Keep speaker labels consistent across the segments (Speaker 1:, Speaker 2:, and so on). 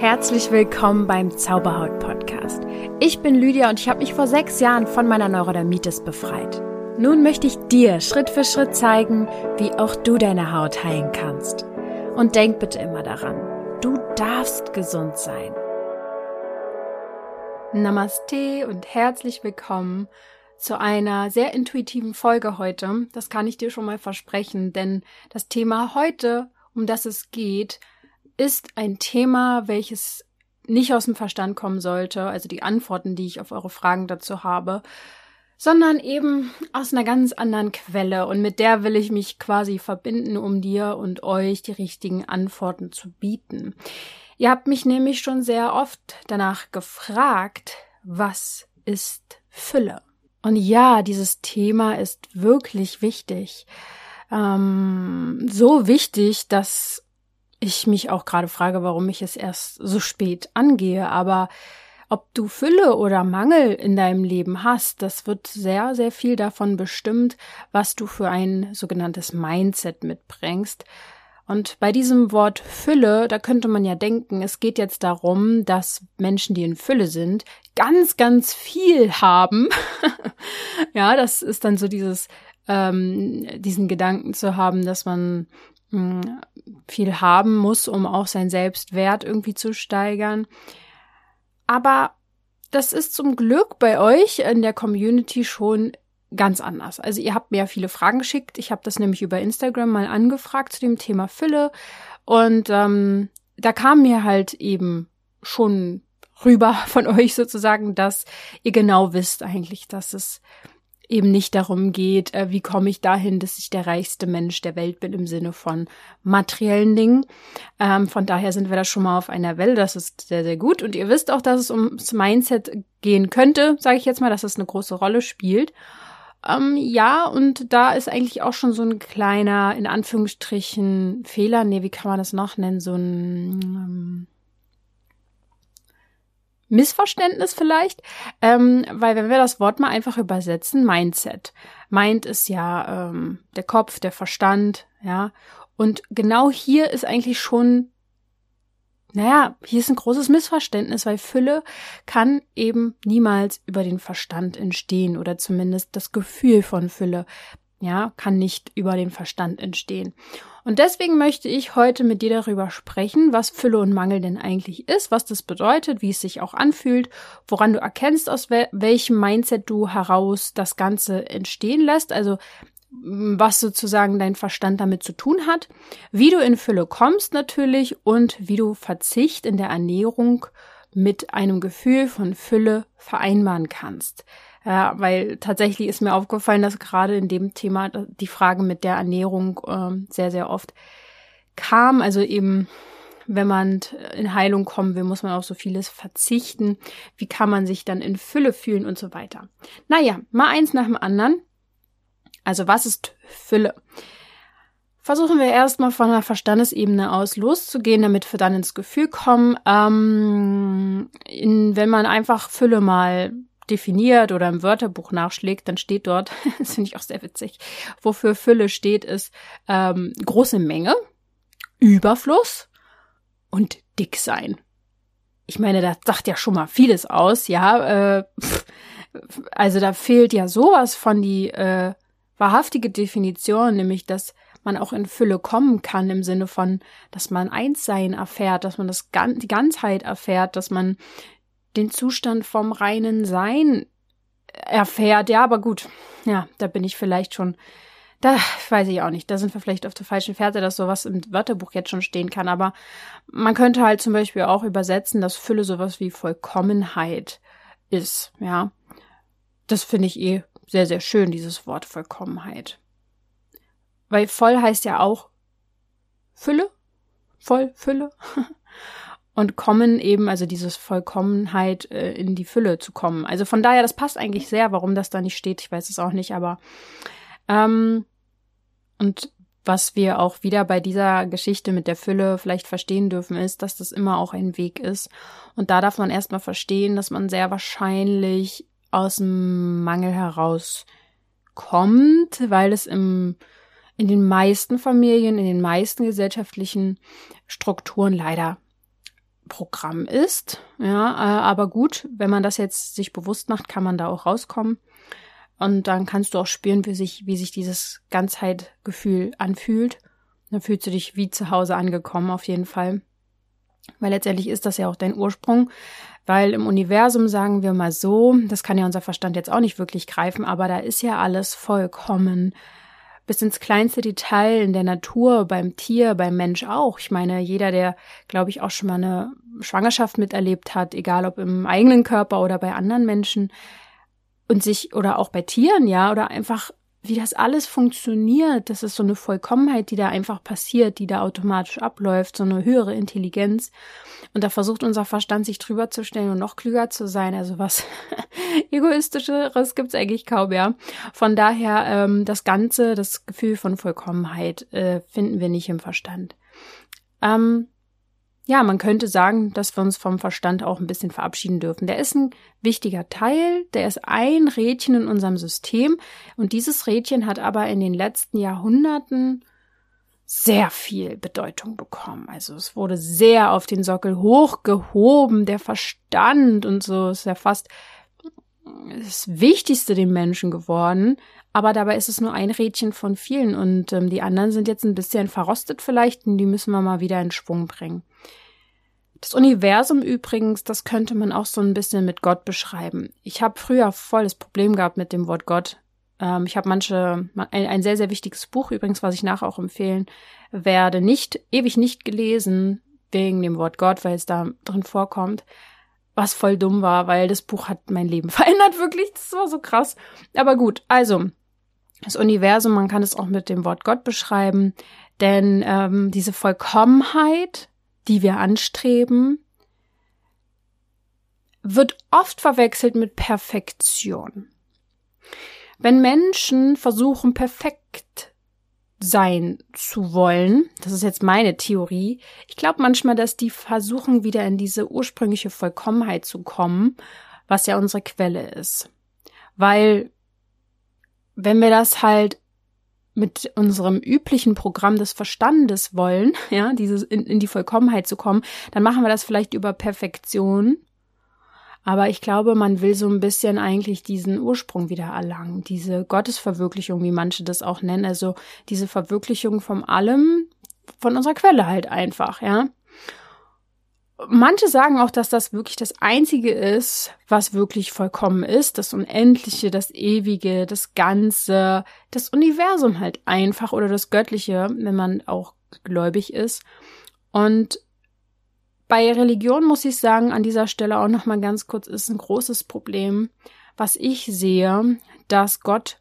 Speaker 1: Herzlich willkommen beim Zauberhaut Podcast. Ich bin Lydia und ich habe mich vor sechs Jahren von meiner Neurodermitis befreit. Nun möchte ich dir Schritt für Schritt zeigen, wie auch du deine Haut heilen kannst. Und denk bitte immer daran, du darfst gesund sein. Namaste und herzlich willkommen zu einer sehr intuitiven Folge heute. Das kann ich dir schon mal versprechen, denn das Thema heute, um das es geht, ist ein Thema, welches nicht aus dem Verstand kommen sollte, also die Antworten, die ich auf eure Fragen dazu habe, sondern eben aus einer ganz anderen Quelle und mit der will ich mich quasi verbinden, um dir und euch die richtigen Antworten zu bieten. Ihr habt mich nämlich schon sehr oft danach gefragt, was ist Fülle? Und ja, dieses Thema ist wirklich wichtig. Ähm, so wichtig, dass ich mich auch gerade frage, warum ich es erst so spät angehe. Aber ob du Fülle oder Mangel in deinem Leben hast, das wird sehr, sehr viel davon bestimmt, was du für ein sogenanntes Mindset mitbringst. Und bei diesem Wort Fülle, da könnte man ja denken, es geht jetzt darum, dass Menschen, die in Fülle sind, ganz, ganz viel haben. ja, das ist dann so dieses, ähm, diesen Gedanken zu haben, dass man viel haben muss, um auch seinen Selbstwert irgendwie zu steigern. Aber das ist zum Glück bei euch in der Community schon ganz anders. Also ihr habt mir ja viele Fragen geschickt. Ich habe das nämlich über Instagram mal angefragt zu dem Thema Fülle. Und ähm, da kam mir halt eben schon rüber von euch sozusagen, dass ihr genau wisst eigentlich, dass es eben nicht darum geht, äh, wie komme ich dahin, dass ich der reichste Mensch der Welt bin im Sinne von materiellen Dingen. Ähm, von daher sind wir da schon mal auf einer Welle. Das ist sehr, sehr gut. Und ihr wisst auch, dass es ums Mindset gehen könnte, sage ich jetzt mal, dass es eine große Rolle spielt. Ähm, ja, und da ist eigentlich auch schon so ein kleiner, in Anführungsstrichen, Fehler. Nee, wie kann man das noch nennen? So ein ähm, Missverständnis vielleicht, ähm, weil wenn wir das Wort mal einfach übersetzen, Mindset. Mind ist ja ähm, der Kopf, der Verstand, ja. Und genau hier ist eigentlich schon, naja, hier ist ein großes Missverständnis, weil Fülle kann eben niemals über den Verstand entstehen oder zumindest das Gefühl von Fülle ja, kann nicht über den Verstand entstehen. Und deswegen möchte ich heute mit dir darüber sprechen, was Fülle und Mangel denn eigentlich ist, was das bedeutet, wie es sich auch anfühlt, woran du erkennst, aus wel welchem Mindset du heraus das Ganze entstehen lässt, also was sozusagen dein Verstand damit zu tun hat, wie du in Fülle kommst natürlich und wie du Verzicht in der Ernährung mit einem Gefühl von Fülle vereinbaren kannst. Ja, weil tatsächlich ist mir aufgefallen, dass gerade in dem Thema die Frage mit der Ernährung äh, sehr, sehr oft kam. Also eben, wenn man in Heilung kommen will, muss man auf so vieles verzichten. Wie kann man sich dann in Fülle fühlen und so weiter. Naja, mal eins nach dem anderen. Also was ist Fülle? Versuchen wir erstmal von der Verstandesebene aus loszugehen, damit wir dann ins Gefühl kommen. Ähm, in, wenn man einfach Fülle mal definiert oder im Wörterbuch nachschlägt, dann steht dort, das finde ich auch sehr witzig, wofür Fülle steht, ist ähm, große Menge, Überfluss und dick sein. Ich meine, das sagt ja schon mal vieles aus, ja. Äh, also da fehlt ja sowas von die äh, wahrhaftige Definition, nämlich dass man auch in Fülle kommen kann im Sinne von, dass man Einssein erfährt, dass man das die Ganzheit erfährt, dass man den Zustand vom reinen Sein erfährt. Ja, aber gut, ja, da bin ich vielleicht schon, da weiß ich auch nicht, da sind wir vielleicht auf der falschen Fährte, dass sowas im Wörterbuch jetzt schon stehen kann. Aber man könnte halt zum Beispiel auch übersetzen, dass Fülle sowas wie Vollkommenheit ist, ja. Das finde ich eh sehr, sehr schön, dieses Wort Vollkommenheit. Weil voll heißt ja auch Fülle, voll, Fülle. und kommen eben, also dieses Vollkommenheit äh, in die Fülle zu kommen. Also von daher, das passt eigentlich sehr, warum das da nicht steht, ich weiß es auch nicht, aber ähm, und was wir auch wieder bei dieser Geschichte mit der Fülle vielleicht verstehen dürfen, ist, dass das immer auch ein Weg ist. Und da darf man erstmal verstehen, dass man sehr wahrscheinlich aus dem Mangel heraus kommt, weil es im in den meisten Familien, in den meisten gesellschaftlichen Strukturen leider Programm ist. Ja, äh, aber gut, wenn man das jetzt sich bewusst macht, kann man da auch rauskommen. Und dann kannst du auch spüren, wie sich, wie sich dieses Ganzheitgefühl anfühlt. Dann fühlst du dich wie zu Hause angekommen, auf jeden Fall. Weil letztendlich ist das ja auch dein Ursprung. Weil im Universum sagen wir mal so, das kann ja unser Verstand jetzt auch nicht wirklich greifen, aber da ist ja alles vollkommen bis ins kleinste Detail in der Natur, beim Tier, beim Mensch auch. Ich meine, jeder, der, glaube ich, auch schon mal eine Schwangerschaft miterlebt hat, egal ob im eigenen Körper oder bei anderen Menschen und sich oder auch bei Tieren, ja, oder einfach wie das alles funktioniert, das ist so eine Vollkommenheit, die da einfach passiert, die da automatisch abläuft, so eine höhere Intelligenz. Und da versucht unser Verstand sich drüber zu stellen und noch klüger zu sein. Also was egoistischeres gibt's eigentlich kaum, ja. Von daher, ähm, das Ganze, das Gefühl von Vollkommenheit äh, finden wir nicht im Verstand. Ähm, ja, man könnte sagen, dass wir uns vom Verstand auch ein bisschen verabschieden dürfen. Der ist ein wichtiger Teil, der ist ein Rädchen in unserem System und dieses Rädchen hat aber in den letzten Jahrhunderten sehr viel Bedeutung bekommen. Also es wurde sehr auf den Sockel hochgehoben, der Verstand und so ist ja fast das Wichtigste dem Menschen geworden. Aber dabei ist es nur ein Rädchen von vielen und ähm, die anderen sind jetzt ein bisschen verrostet vielleicht und die müssen wir mal wieder in Schwung bringen. Das Universum übrigens, das könnte man auch so ein bisschen mit Gott beschreiben. Ich habe früher voll das Problem gehabt mit dem Wort Gott. Ähm, ich habe manche, ein, ein, sehr, sehr wichtiges Buch übrigens, was ich nachher auch empfehlen werde, nicht, ewig nicht gelesen, wegen dem Wort Gott, weil es da drin vorkommt. Was voll dumm war, weil das Buch hat mein Leben verändert, wirklich. Das war so krass. Aber gut, also, das Universum, man kann es auch mit dem Wort Gott beschreiben, denn ähm, diese Vollkommenheit, die wir anstreben, wird oft verwechselt mit Perfektion. Wenn Menschen versuchen, perfekt sein zu wollen, das ist jetzt meine Theorie, ich glaube manchmal, dass die versuchen, wieder in diese ursprüngliche Vollkommenheit zu kommen, was ja unsere Quelle ist. Weil, wenn wir das halt mit unserem üblichen Programm des Verstandes wollen, ja, dieses in, in die Vollkommenheit zu kommen, dann machen wir das vielleicht über Perfektion. Aber ich glaube, man will so ein bisschen eigentlich diesen Ursprung wieder erlangen, diese Gottesverwirklichung, wie manche das auch nennen, also diese Verwirklichung von allem, von unserer Quelle halt einfach, ja. Manche sagen auch, dass das wirklich das Einzige ist, was wirklich vollkommen ist, das Unendliche, das Ewige, das Ganze, das Universum halt einfach oder das Göttliche, wenn man auch gläubig ist. Und bei Religion muss ich sagen, an dieser Stelle auch noch mal ganz kurz ist ein großes Problem, was ich sehe, dass Gott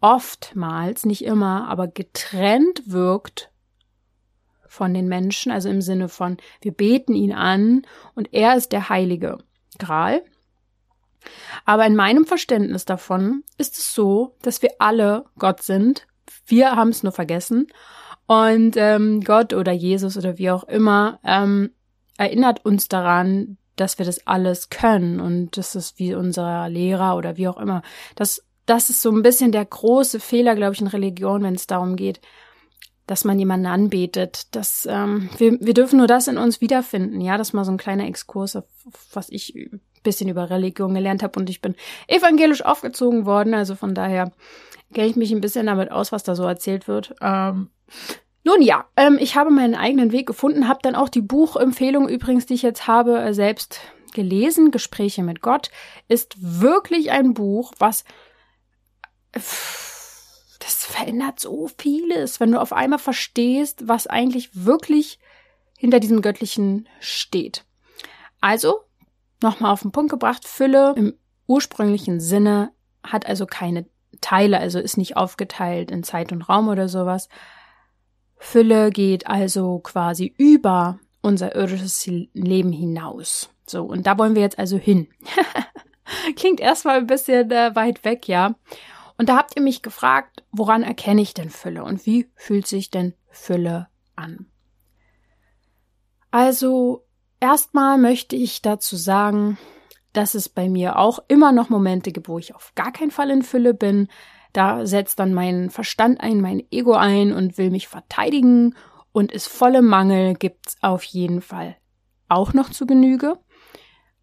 Speaker 1: oftmals, nicht immer, aber getrennt wirkt von den Menschen, also im Sinne von, wir beten ihn an und er ist der heilige Gral. Aber in meinem Verständnis davon ist es so, dass wir alle Gott sind. Wir haben es nur vergessen. Und ähm, Gott oder Jesus oder wie auch immer ähm, erinnert uns daran, dass wir das alles können. Und das ist wie unser Lehrer oder wie auch immer. Das, das ist so ein bisschen der große Fehler, glaube ich, in Religion, wenn es darum geht, dass man jemanden anbetet. Das, ähm, wir, wir dürfen nur das in uns wiederfinden. Ja, das mal so ein kleiner Exkurs, was ich ein bisschen über Religion gelernt habe. Und ich bin evangelisch aufgezogen worden. Also von daher kenne ich mich ein bisschen damit aus, was da so erzählt wird. Ähm, nun ja, ähm, ich habe meinen eigenen Weg gefunden, habe dann auch die Buchempfehlung übrigens, die ich jetzt habe, äh, selbst gelesen. Gespräche mit Gott ist wirklich ein Buch, was das verändert so vieles, wenn du auf einmal verstehst, was eigentlich wirklich hinter diesem Göttlichen steht. Also, nochmal auf den Punkt gebracht, Fülle im ursprünglichen Sinne hat also keine Teile, also ist nicht aufgeteilt in Zeit und Raum oder sowas. Fülle geht also quasi über unser irdisches Leben hinaus. So, und da wollen wir jetzt also hin. Klingt erstmal ein bisschen äh, weit weg, ja. Und da habt ihr mich gefragt, woran erkenne ich denn Fülle und wie fühlt sich denn Fülle an? Also, erstmal möchte ich dazu sagen, dass es bei mir auch immer noch Momente gibt, wo ich auf gar keinen Fall in Fülle bin. Da setzt dann mein Verstand ein, mein Ego ein und will mich verteidigen und ist volle Mangel gibt's auf jeden Fall auch noch zu Genüge.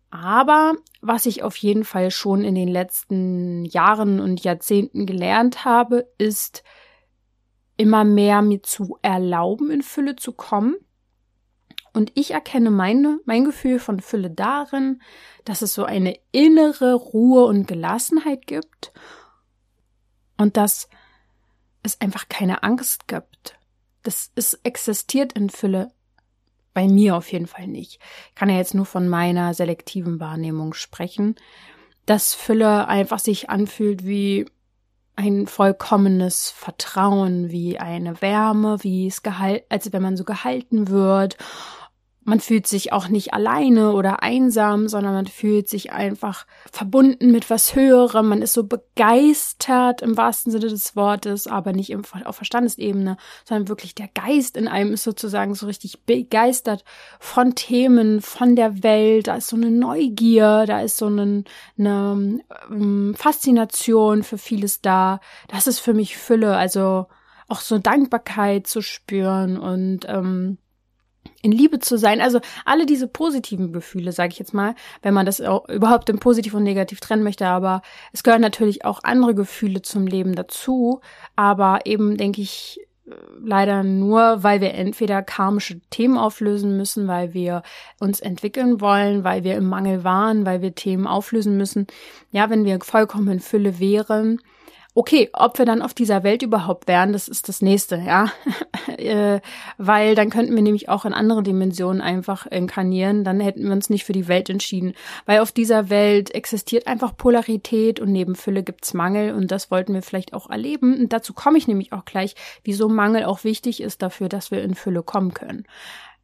Speaker 1: Aber was ich auf jeden Fall schon in den letzten Jahren und Jahrzehnten gelernt habe, ist immer mehr mir zu erlauben, in Fülle zu kommen. Und ich erkenne meine, mein Gefühl von Fülle darin, dass es so eine innere Ruhe und Gelassenheit gibt und dass es einfach keine Angst gibt. Das ist, existiert in Fülle bei mir auf jeden Fall nicht. Ich kann ja jetzt nur von meiner selektiven Wahrnehmung sprechen, dass Fülle einfach sich anfühlt wie ein vollkommenes Vertrauen, wie eine Wärme, wie es gehalten, als wenn man so gehalten wird man fühlt sich auch nicht alleine oder einsam, sondern man fühlt sich einfach verbunden mit was Höherem. Man ist so begeistert im wahrsten Sinne des Wortes, aber nicht auf Verstandesebene, sondern wirklich der Geist in einem ist sozusagen so richtig begeistert von Themen, von der Welt. Da ist so eine Neugier, da ist so eine, eine ähm, Faszination für vieles da. Das ist für mich Fülle, also auch so Dankbarkeit zu spüren und ähm, in Liebe zu sein. Also alle diese positiven Gefühle, sage ich jetzt mal, wenn man das überhaupt in positiv und negativ trennen möchte. Aber es gehören natürlich auch andere Gefühle zum Leben dazu. Aber eben denke ich leider nur, weil wir entweder karmische Themen auflösen müssen, weil wir uns entwickeln wollen, weil wir im Mangel waren, weil wir Themen auflösen müssen. Ja, wenn wir vollkommen in Fülle wären, Okay, ob wir dann auf dieser Welt überhaupt wären, das ist das nächste, ja. äh, weil dann könnten wir nämlich auch in andere Dimensionen einfach inkarnieren, dann hätten wir uns nicht für die Welt entschieden. Weil auf dieser Welt existiert einfach Polarität und neben Fülle gibt's Mangel und das wollten wir vielleicht auch erleben. Und dazu komme ich nämlich auch gleich, wieso Mangel auch wichtig ist dafür, dass wir in Fülle kommen können.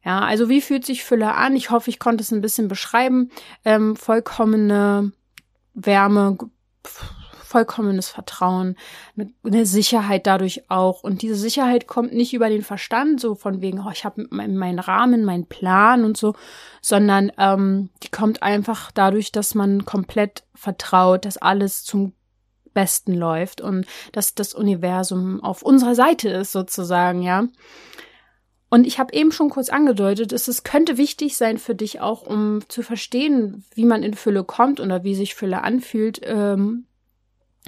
Speaker 1: Ja, also wie fühlt sich Fülle an? Ich hoffe, ich konnte es ein bisschen beschreiben. Ähm, vollkommene Wärme, vollkommenes Vertrauen, eine Sicherheit dadurch auch. Und diese Sicherheit kommt nicht über den Verstand, so von wegen, oh, ich habe meinen Rahmen, meinen Plan und so, sondern ähm, die kommt einfach dadurch, dass man komplett vertraut, dass alles zum Besten läuft und dass das Universum auf unserer Seite ist, sozusagen, ja. Und ich habe eben schon kurz angedeutet, es könnte wichtig sein für dich auch, um zu verstehen, wie man in Fülle kommt oder wie sich Fülle anfühlt, ähm,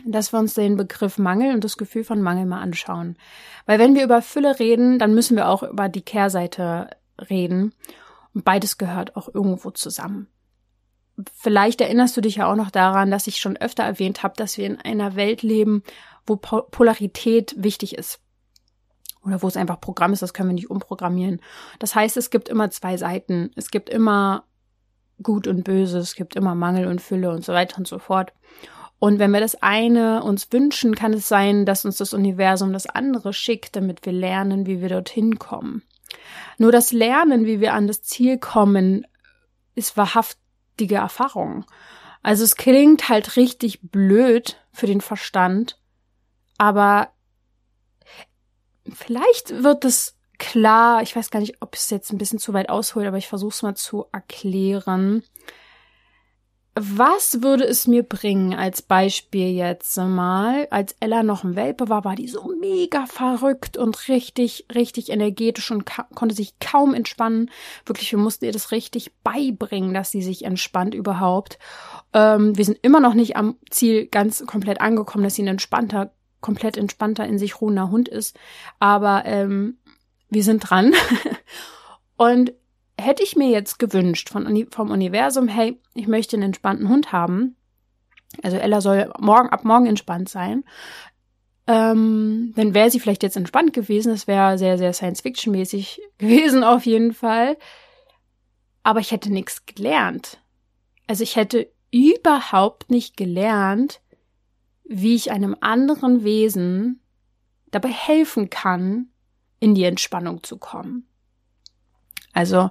Speaker 1: dass wir uns den Begriff Mangel und das Gefühl von Mangel mal anschauen. Weil wenn wir über Fülle reden, dann müssen wir auch über die Kehrseite reden. Und beides gehört auch irgendwo zusammen. Vielleicht erinnerst du dich ja auch noch daran, dass ich schon öfter erwähnt habe, dass wir in einer Welt leben, wo Polarität wichtig ist. Oder wo es einfach Programm ist, das können wir nicht umprogrammieren. Das heißt, es gibt immer zwei Seiten. Es gibt immer Gut und Böse, es gibt immer Mangel und Fülle und so weiter und so fort. Und wenn wir das eine uns wünschen, kann es sein, dass uns das Universum das andere schickt, damit wir lernen, wie wir dorthin kommen. Nur das Lernen, wie wir an das Ziel kommen, ist wahrhaftige Erfahrung. Also es klingt halt richtig blöd für den Verstand, aber vielleicht wird es klar, ich weiß gar nicht, ob es jetzt ein bisschen zu weit ausholt, aber ich versuche es mal zu erklären was würde es mir bringen, als Beispiel jetzt mal, als Ella noch ein Welpe war, war die so mega verrückt und richtig, richtig energetisch und konnte sich kaum entspannen. Wirklich, wir mussten ihr das richtig beibringen, dass sie sich entspannt überhaupt. Ähm, wir sind immer noch nicht am Ziel ganz komplett angekommen, dass sie ein entspannter, komplett entspannter, in sich ruhender Hund ist. Aber ähm, wir sind dran. und hätte ich mir jetzt gewünscht von, vom Universum, hey, ich möchte einen entspannten Hund haben. Also Ella soll morgen ab morgen entspannt sein. Ähm, dann wäre sie vielleicht jetzt entspannt gewesen. Das wäre sehr, sehr Science-Fiction-mäßig gewesen auf jeden Fall. Aber ich hätte nichts gelernt. Also ich hätte überhaupt nicht gelernt, wie ich einem anderen Wesen dabei helfen kann, in die Entspannung zu kommen. Also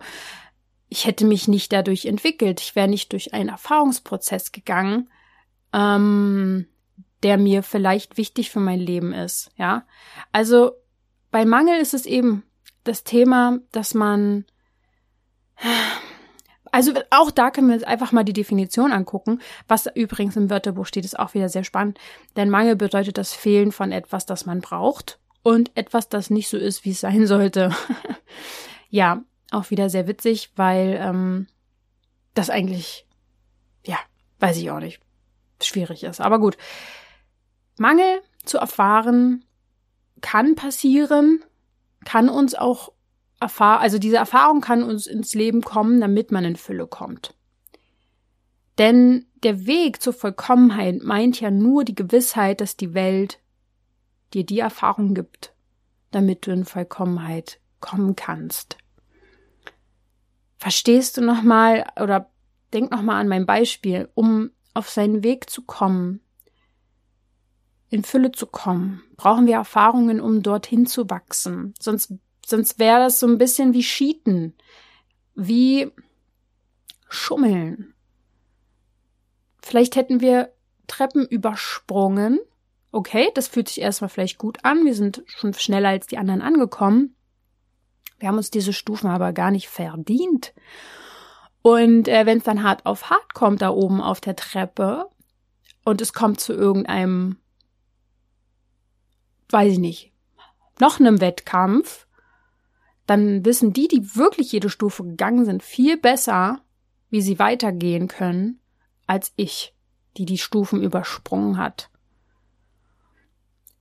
Speaker 1: ich hätte mich nicht dadurch entwickelt, ich wäre nicht durch einen Erfahrungsprozess gegangen, ähm, der mir vielleicht wichtig für mein Leben ist. Ja, also bei Mangel ist es eben das Thema, dass man also auch da können wir uns einfach mal die Definition angucken. Was übrigens im Wörterbuch steht, ist auch wieder sehr spannend. Denn Mangel bedeutet das Fehlen von etwas, das man braucht und etwas, das nicht so ist, wie es sein sollte. ja, auch wieder sehr witzig, weil ähm, das eigentlich, ja, weiß ich auch nicht, schwierig ist. Aber gut. Mangel zu erfahren kann passieren, kann uns auch erfahren, also diese Erfahrung kann uns ins Leben kommen, damit man in Fülle kommt. Denn der Weg zur Vollkommenheit meint ja nur die Gewissheit, dass die Welt dir die Erfahrung gibt, damit du in Vollkommenheit kommen kannst. Verstehst du nochmal oder denk nochmal an mein Beispiel, um auf seinen Weg zu kommen, in Fülle zu kommen, brauchen wir Erfahrungen, um dorthin zu wachsen. Sonst, sonst wäre das so ein bisschen wie Cheaten, wie Schummeln. Vielleicht hätten wir Treppen übersprungen. Okay, das fühlt sich erstmal vielleicht gut an. Wir sind schon schneller als die anderen angekommen. Wir haben uns diese Stufen aber gar nicht verdient. Und äh, wenn es dann hart auf hart kommt da oben auf der Treppe und es kommt zu irgendeinem, weiß ich nicht, noch einem Wettkampf, dann wissen die, die wirklich jede Stufe gegangen sind, viel besser, wie sie weitergehen können, als ich, die die Stufen übersprungen hat.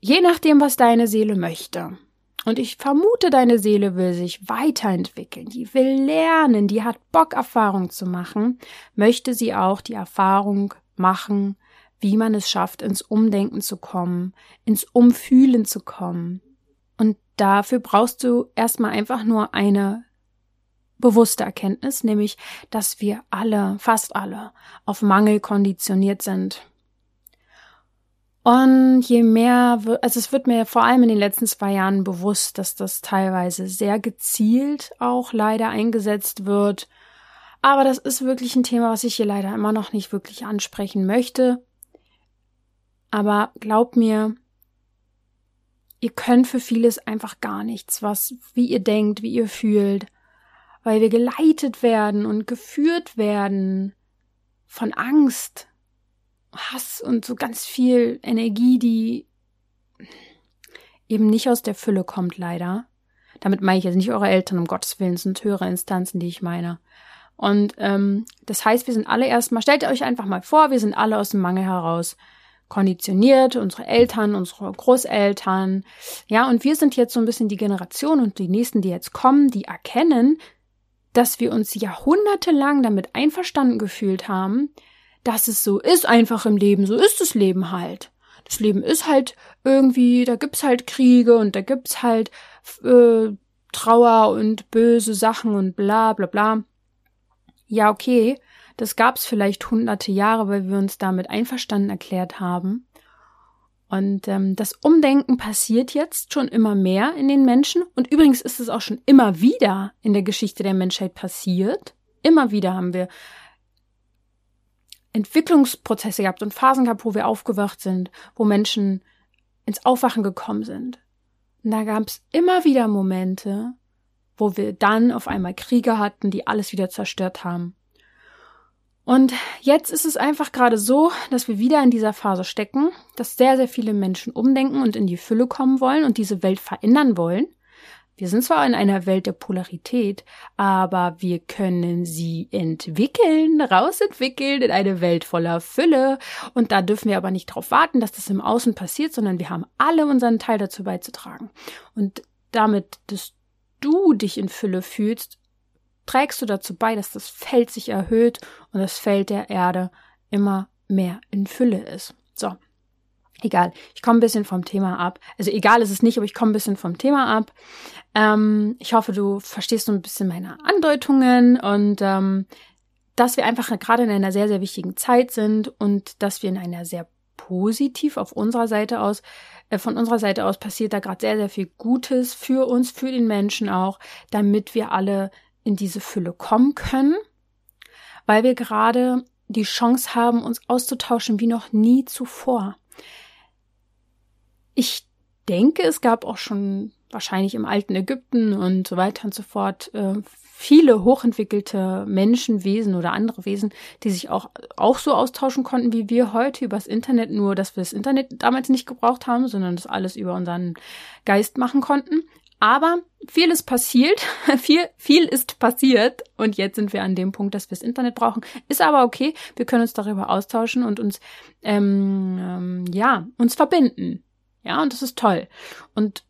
Speaker 1: Je nachdem, was deine Seele möchte. Und ich vermute, deine Seele will sich weiterentwickeln, die will lernen, die hat Bock, Erfahrung zu machen, möchte sie auch die Erfahrung machen, wie man es schafft, ins Umdenken zu kommen, ins Umfühlen zu kommen. Und dafür brauchst du erstmal einfach nur eine bewusste Erkenntnis, nämlich, dass wir alle, fast alle, auf Mangel konditioniert sind. Und je mehr, also es wird mir vor allem in den letzten zwei Jahren bewusst, dass das teilweise sehr gezielt auch leider eingesetzt wird. Aber das ist wirklich ein Thema, was ich hier leider immer noch nicht wirklich ansprechen möchte. Aber glaub mir, ihr könnt für vieles einfach gar nichts, was, wie ihr denkt, wie ihr fühlt, weil wir geleitet werden und geführt werden von Angst, Hass und so ganz viel Energie, die eben nicht aus der Fülle kommt, leider. Damit meine ich jetzt nicht eure Eltern, um Gottes Willen, sind höhere Instanzen, die ich meine. Und ähm, das heißt, wir sind alle erstmal, stellt euch einfach mal vor, wir sind alle aus dem Mangel heraus konditioniert, unsere Eltern, unsere Großeltern, ja, und wir sind jetzt so ein bisschen die Generation und die nächsten, die jetzt kommen, die erkennen, dass wir uns jahrhundertelang damit einverstanden gefühlt haben, dass es so ist einfach im Leben, so ist das Leben halt. Das Leben ist halt irgendwie, da gibt's halt Kriege und da gibt's halt äh, Trauer und böse Sachen und bla bla bla. Ja, okay, das gab's vielleicht hunderte Jahre, weil wir uns damit einverstanden erklärt haben. Und ähm, das Umdenken passiert jetzt schon immer mehr in den Menschen. Und übrigens ist es auch schon immer wieder in der Geschichte der Menschheit passiert. Immer wieder haben wir Entwicklungsprozesse gehabt und Phasen gehabt, wo wir aufgewacht sind, wo Menschen ins Aufwachen gekommen sind. Und da gab es immer wieder Momente, wo wir dann auf einmal Kriege hatten, die alles wieder zerstört haben. Und jetzt ist es einfach gerade so, dass wir wieder in dieser Phase stecken, dass sehr, sehr viele Menschen umdenken und in die Fülle kommen wollen und diese Welt verändern wollen. Wir sind zwar in einer Welt der Polarität, aber wir können sie entwickeln, rausentwickeln in eine Welt voller Fülle. Und da dürfen wir aber nicht darauf warten, dass das im Außen passiert, sondern wir haben alle unseren Teil dazu beizutragen. Und damit, dass du dich in Fülle fühlst, trägst du dazu bei, dass das Feld sich erhöht und das Feld der Erde immer mehr in Fülle ist. So. Egal, ich komme ein bisschen vom Thema ab. Also egal ist es nicht, aber ich komme ein bisschen vom Thema ab. Ähm, ich hoffe, du verstehst so ein bisschen meine Andeutungen und ähm, dass wir einfach gerade in einer sehr, sehr wichtigen Zeit sind und dass wir in einer sehr positiv auf unserer Seite aus, äh, von unserer Seite aus passiert da gerade sehr, sehr viel Gutes für uns, für den Menschen auch, damit wir alle in diese Fülle kommen können, weil wir gerade die Chance haben, uns auszutauschen wie noch nie zuvor. Ich denke, es gab auch schon wahrscheinlich im alten Ägypten und so weiter und so fort äh, viele hochentwickelte Menschenwesen oder andere Wesen, die sich auch, auch so austauschen konnten wie wir heute übers Internet, nur dass wir das Internet damals nicht gebraucht haben, sondern das alles über unseren Geist machen konnten. Aber viel ist passiert, viel, viel ist passiert und jetzt sind wir an dem Punkt, dass wir das Internet brauchen. Ist aber okay, wir können uns darüber austauschen und uns, ähm, ähm, ja, uns verbinden. Ja, und das ist toll. Und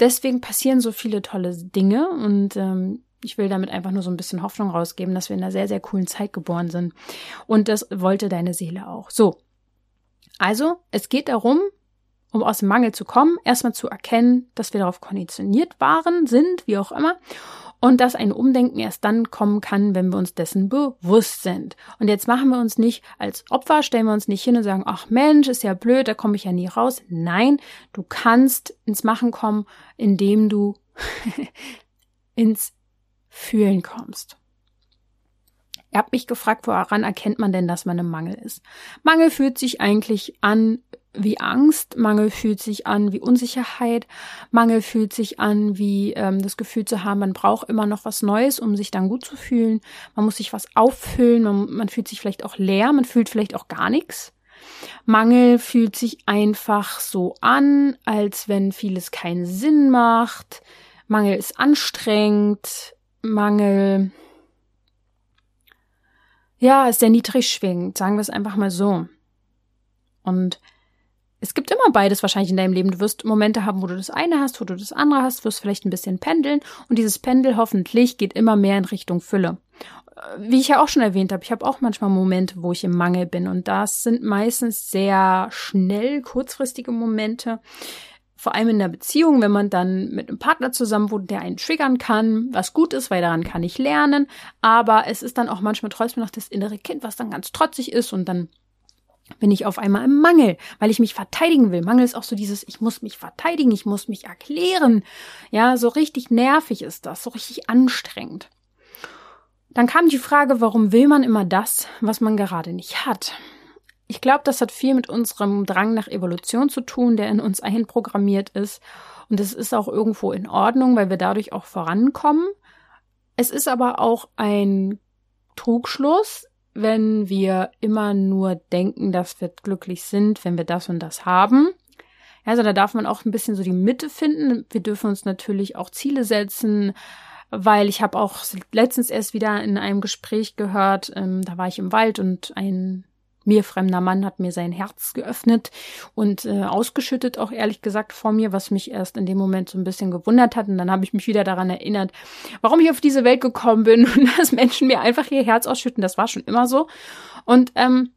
Speaker 1: deswegen passieren so viele tolle Dinge und ähm, ich will damit einfach nur so ein bisschen Hoffnung rausgeben, dass wir in einer sehr, sehr coolen Zeit geboren sind. Und das wollte deine Seele auch. So. Also, es geht darum, um aus dem Mangel zu kommen, erstmal zu erkennen, dass wir darauf konditioniert waren, sind, wie auch immer, und dass ein Umdenken erst dann kommen kann, wenn wir uns dessen bewusst sind. Und jetzt machen wir uns nicht als Opfer, stellen wir uns nicht hin und sagen, ach Mensch, ist ja blöd, da komme ich ja nie raus. Nein, du kannst ins Machen kommen, indem du ins Fühlen kommst. Ihr habt mich gefragt, woran erkennt man denn, dass man im Mangel ist? Mangel fühlt sich eigentlich an wie Angst, Mangel fühlt sich an wie Unsicherheit, Mangel fühlt sich an wie ähm, das Gefühl zu haben, man braucht immer noch was Neues, um sich dann gut zu fühlen. Man muss sich was auffüllen, man, man fühlt sich vielleicht auch leer, man fühlt vielleicht auch gar nichts. Mangel fühlt sich einfach so an, als wenn vieles keinen Sinn macht. Mangel ist anstrengend. Mangel, ja, ist sehr niedrig schwingend, sagen wir es einfach mal so. Und es gibt immer beides wahrscheinlich in deinem Leben. Du wirst Momente haben, wo du das eine hast, wo du das andere hast, wirst vielleicht ein bisschen pendeln und dieses Pendel hoffentlich geht immer mehr in Richtung Fülle. Wie ich ja auch schon erwähnt habe, ich habe auch manchmal Momente, wo ich im Mangel bin und das sind meistens sehr schnell, kurzfristige Momente. Vor allem in der Beziehung, wenn man dann mit einem Partner zusammen wohnt, der einen triggern kann, was gut ist, weil daran kann ich lernen. Aber es ist dann auch manchmal trotzdem noch das innere Kind, was dann ganz trotzig ist und dann bin ich auf einmal im Mangel, weil ich mich verteidigen will. Mangel ist auch so dieses, ich muss mich verteidigen, ich muss mich erklären. Ja, so richtig nervig ist das, so richtig anstrengend. Dann kam die Frage, warum will man immer das, was man gerade nicht hat? Ich glaube, das hat viel mit unserem Drang nach Evolution zu tun, der in uns einprogrammiert ist. Und es ist auch irgendwo in Ordnung, weil wir dadurch auch vorankommen. Es ist aber auch ein Trugschluss, wenn wir immer nur denken, dass wir glücklich sind, wenn wir das und das haben. Also da darf man auch ein bisschen so die Mitte finden. Wir dürfen uns natürlich auch Ziele setzen, weil ich habe auch letztens erst wieder in einem Gespräch gehört, ähm, da war ich im Wald und ein mir fremder Mann hat mir sein Herz geöffnet und äh, ausgeschüttet, auch ehrlich gesagt vor mir, was mich erst in dem Moment so ein bisschen gewundert hat. Und dann habe ich mich wieder daran erinnert, warum ich auf diese Welt gekommen bin und dass Menschen mir einfach ihr Herz ausschütten. Das war schon immer so. Und ähm,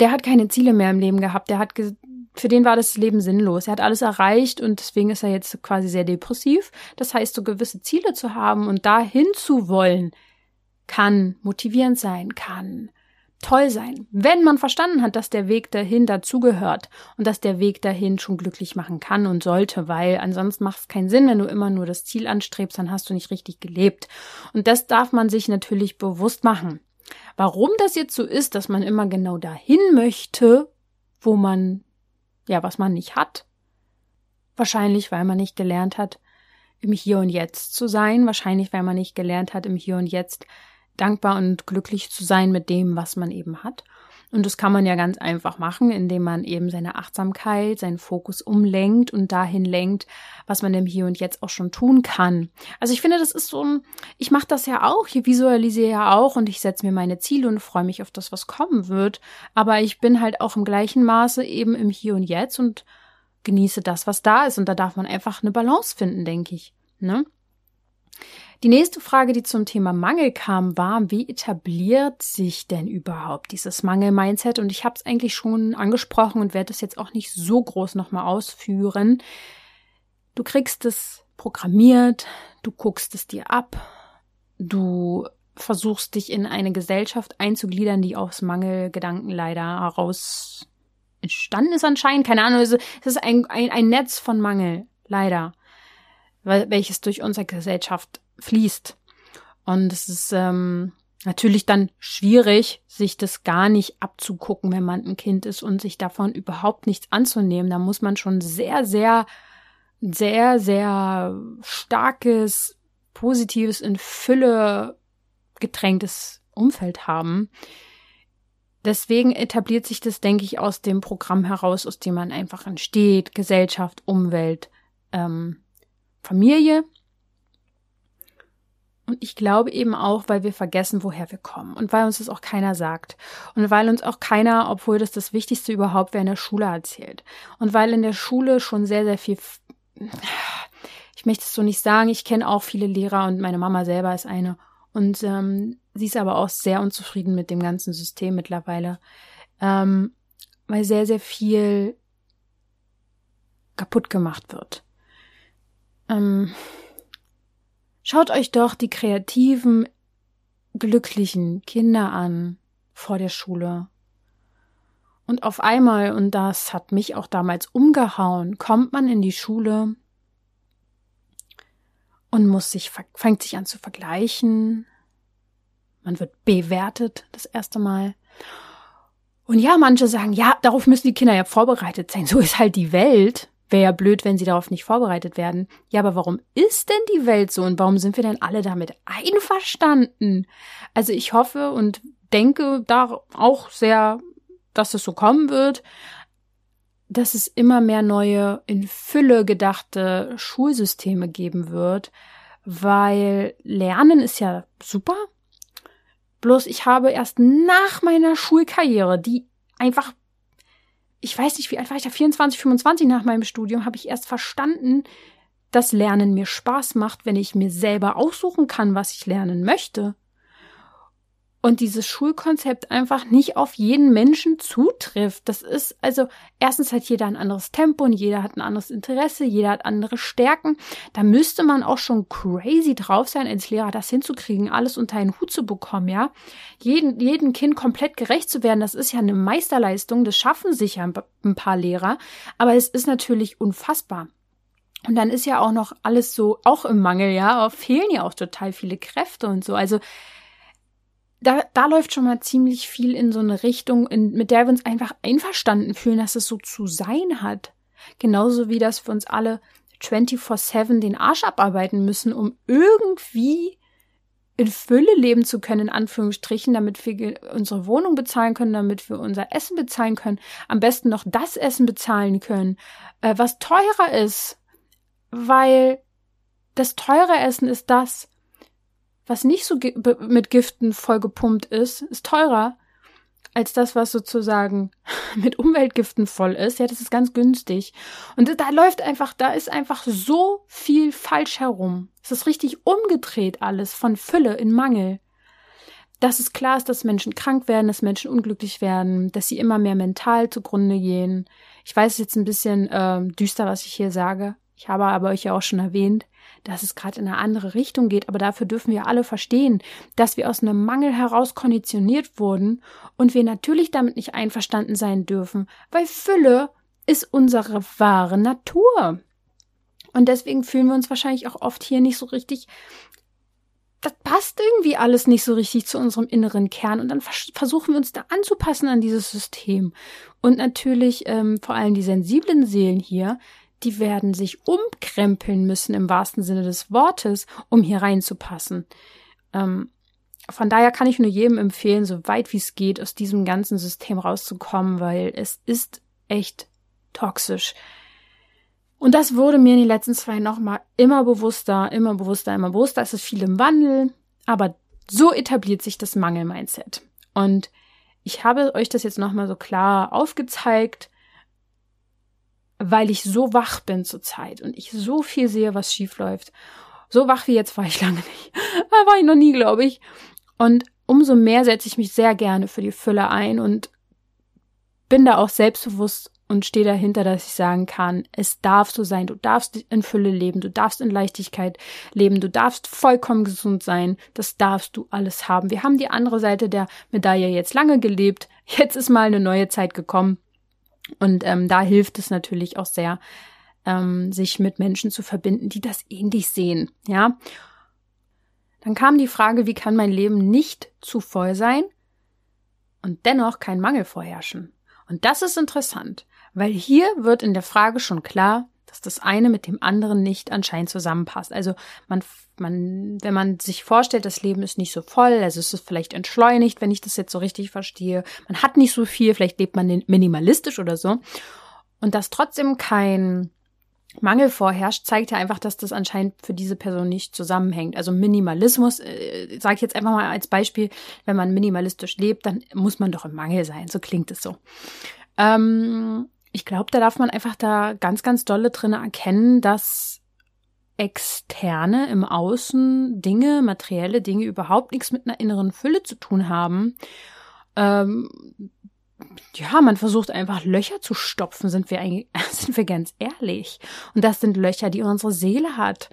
Speaker 1: der hat keine Ziele mehr im Leben gehabt. Der hat für den war das Leben sinnlos. Er hat alles erreicht und deswegen ist er jetzt quasi sehr depressiv. Das heißt, so gewisse Ziele zu haben und dahin zu wollen, kann motivierend sein, kann toll sein, wenn man verstanden hat, dass der Weg dahin dazugehört und dass der Weg dahin schon glücklich machen kann und sollte, weil ansonsten macht es keinen Sinn, wenn du immer nur das Ziel anstrebst, dann hast du nicht richtig gelebt. Und das darf man sich natürlich bewusst machen. Warum das jetzt so ist, dass man immer genau dahin möchte, wo man, ja, was man nicht hat. Wahrscheinlich, weil man nicht gelernt hat, im Hier und Jetzt zu sein. Wahrscheinlich, weil man nicht gelernt hat, im Hier und Jetzt dankbar und glücklich zu sein mit dem, was man eben hat. Und das kann man ja ganz einfach machen, indem man eben seine Achtsamkeit, seinen Fokus umlenkt und dahin lenkt, was man im Hier und Jetzt auch schon tun kann. Also ich finde, das ist so ein, ich mache das ja auch, ich visualisiere ja auch und ich setze mir meine Ziele und freue mich auf das, was kommen wird. Aber ich bin halt auch im gleichen Maße eben im Hier und Jetzt und genieße das, was da ist. Und da darf man einfach eine Balance finden, denke ich. Ne? Die nächste Frage, die zum Thema Mangel kam, war, wie etabliert sich denn überhaupt dieses Mangel-Mindset? Und ich habe es eigentlich schon angesprochen und werde es jetzt auch nicht so groß nochmal ausführen. Du kriegst es programmiert, du guckst es dir ab, du versuchst dich in eine Gesellschaft einzugliedern, die aus Mangelgedanken leider heraus entstanden ist anscheinend. Keine Ahnung, es ist ein, ein, ein Netz von Mangel, leider, welches durch unsere Gesellschaft fließt. Und es ist ähm, natürlich dann schwierig, sich das gar nicht abzugucken, wenn man ein Kind ist und sich davon überhaupt nichts anzunehmen. Da muss man schon sehr, sehr, sehr, sehr starkes, positives, in Fülle getränktes Umfeld haben. Deswegen etabliert sich das, denke ich, aus dem Programm heraus, aus dem man einfach entsteht, Gesellschaft, Umwelt, ähm, Familie. Und ich glaube eben auch, weil wir vergessen, woher wir kommen und weil uns das auch keiner sagt. Und weil uns auch keiner, obwohl das das Wichtigste überhaupt wäre, in der Schule erzählt. Und weil in der Schule schon sehr, sehr viel, ich möchte es so nicht sagen, ich kenne auch viele Lehrer und meine Mama selber ist eine. Und ähm, sie ist aber auch sehr unzufrieden mit dem ganzen System mittlerweile, ähm, weil sehr, sehr viel kaputt gemacht wird. Ähm, Schaut euch doch die kreativen, glücklichen Kinder an vor der Schule. Und auf einmal, und das hat mich auch damals umgehauen, kommt man in die Schule und muss sich, fängt sich an zu vergleichen. Man wird bewertet das erste Mal. Und ja, manche sagen, ja, darauf müssen die Kinder ja vorbereitet sein. So ist halt die Welt. Wäre ja blöd, wenn sie darauf nicht vorbereitet werden. Ja, aber warum ist denn die Welt so und warum sind wir denn alle damit einverstanden? Also ich hoffe und denke da auch sehr, dass es so kommen wird, dass es immer mehr neue, in Fülle gedachte Schulsysteme geben wird, weil Lernen ist ja super. Bloß ich habe erst nach meiner Schulkarriere, die einfach ich weiß nicht, wie alt war ich da, 24, 25 nach meinem Studium, habe ich erst verstanden, dass Lernen mir Spaß macht, wenn ich mir selber aussuchen kann, was ich lernen möchte und dieses Schulkonzept einfach nicht auf jeden Menschen zutrifft. Das ist also erstens hat jeder ein anderes Tempo und jeder hat ein anderes Interesse, jeder hat andere Stärken. Da müsste man auch schon crazy drauf sein, als Lehrer das hinzukriegen, alles unter einen Hut zu bekommen, ja. Jeden, jeden Kind komplett gerecht zu werden, das ist ja eine Meisterleistung, das schaffen sicher ein paar Lehrer, aber es ist natürlich unfassbar. Und dann ist ja auch noch alles so, auch im Mangel, ja, fehlen ja auch total viele Kräfte und so. Also da, da läuft schon mal ziemlich viel in so eine Richtung, in, mit der wir uns einfach einverstanden fühlen, dass es so zu sein hat. Genauso wie, dass wir uns alle 24-7 den Arsch abarbeiten müssen, um irgendwie in Fülle leben zu können, in Anführungsstrichen, damit wir unsere Wohnung bezahlen können, damit wir unser Essen bezahlen können, am besten noch das Essen bezahlen können, äh, was teurer ist, weil das teure Essen ist das, was nicht so mit Giften vollgepumpt ist, ist teurer als das, was sozusagen mit Umweltgiften voll ist. Ja, das ist ganz günstig. Und da läuft einfach, da ist einfach so viel falsch herum. Es ist richtig umgedreht alles von Fülle in Mangel. Dass es klar ist, dass Menschen krank werden, dass Menschen unglücklich werden, dass sie immer mehr mental zugrunde gehen. Ich weiß jetzt ein bisschen äh, düster, was ich hier sage. Ich habe aber euch ja auch schon erwähnt, dass es gerade in eine andere Richtung geht, aber dafür dürfen wir alle verstehen, dass wir aus einem Mangel heraus konditioniert wurden und wir natürlich damit nicht einverstanden sein dürfen, weil Fülle ist unsere wahre Natur. Und deswegen fühlen wir uns wahrscheinlich auch oft hier nicht so richtig das passt irgendwie alles nicht so richtig zu unserem inneren Kern und dann versuchen wir uns da anzupassen an dieses System. Und natürlich ähm, vor allem die sensiblen Seelen hier, die werden sich umkrempeln müssen im wahrsten Sinne des Wortes, um hier reinzupassen. Ähm, von daher kann ich nur jedem empfehlen, so weit wie es geht, aus diesem ganzen System rauszukommen, weil es ist echt toxisch. Und das wurde mir in den letzten zwei nochmal immer bewusster, immer bewusster, immer bewusster. Es ist viel im Wandel, aber so etabliert sich das Mangel-Mindset. Und ich habe euch das jetzt nochmal so klar aufgezeigt, weil ich so wach bin zurzeit und ich so viel sehe, was schief läuft. So wach wie jetzt war ich lange nicht. war ich noch nie, glaube ich. Und umso mehr setze ich mich sehr gerne für die Fülle ein und bin da auch selbstbewusst und stehe dahinter, dass ich sagen kann, es darf so sein, du darfst in Fülle leben, du darfst in Leichtigkeit leben, du darfst vollkommen gesund sein, das darfst du alles haben. Wir haben die andere Seite der Medaille jetzt lange gelebt, jetzt ist mal eine neue Zeit gekommen und ähm, da hilft es natürlich auch sehr, ähm, sich mit Menschen zu verbinden, die das ähnlich sehen. Ja. Dann kam die Frage, wie kann mein Leben nicht zu voll sein und dennoch kein Mangel vorherrschen? Und das ist interessant, weil hier wird in der Frage schon klar, dass das eine mit dem anderen nicht anscheinend zusammenpasst. Also man, man, wenn man sich vorstellt, das Leben ist nicht so voll, also es ist vielleicht entschleunigt, wenn ich das jetzt so richtig verstehe. Man hat nicht so viel, vielleicht lebt man minimalistisch oder so. Und dass trotzdem kein Mangel vorherrscht, zeigt ja einfach, dass das anscheinend für diese Person nicht zusammenhängt. Also Minimalismus, äh, sage ich jetzt einfach mal als Beispiel, wenn man minimalistisch lebt, dann muss man doch im Mangel sein. So klingt es so. Ähm, ich glaube, da darf man einfach da ganz, ganz dolle drin erkennen, dass externe im Außen Dinge, materielle Dinge überhaupt nichts mit einer inneren Fülle zu tun haben. Ähm, ja, man versucht einfach Löcher zu stopfen, sind wir eigentlich, sind wir ganz ehrlich. Und das sind Löcher, die unsere Seele hat.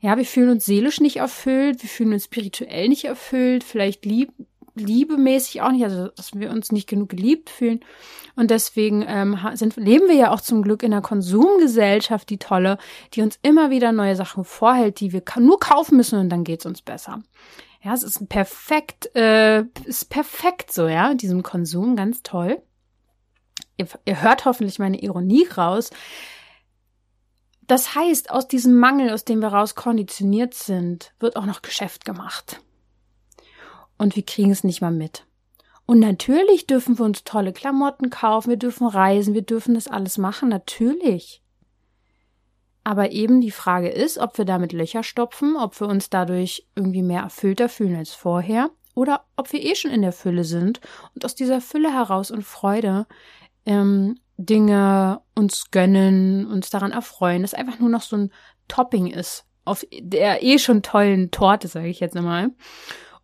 Speaker 1: Ja, wir fühlen uns seelisch nicht erfüllt, wir fühlen uns spirituell nicht erfüllt, vielleicht lieb, liebemäßig auch nicht, also dass wir uns nicht genug geliebt fühlen. Und deswegen ähm, sind, leben wir ja auch zum Glück in einer Konsumgesellschaft, die tolle, die uns immer wieder neue Sachen vorhält, die wir nur kaufen müssen und dann geht's uns besser. Ja, es ist perfekt, äh, ist perfekt so, ja, diesem Konsum, ganz toll. Ihr, ihr hört hoffentlich meine Ironie raus. Das heißt, aus diesem Mangel, aus dem wir raus konditioniert sind, wird auch noch Geschäft gemacht und wir kriegen es nicht mal mit. Und natürlich dürfen wir uns tolle Klamotten kaufen, wir dürfen reisen, wir dürfen das alles machen, natürlich. Aber eben die Frage ist, ob wir damit Löcher stopfen, ob wir uns dadurch irgendwie mehr erfüllter fühlen als vorher oder ob wir eh schon in der Fülle sind und aus dieser Fülle heraus und Freude ähm, Dinge uns gönnen, uns daran erfreuen, dass einfach nur noch so ein Topping ist auf der eh schon tollen Torte, sage ich jetzt einmal.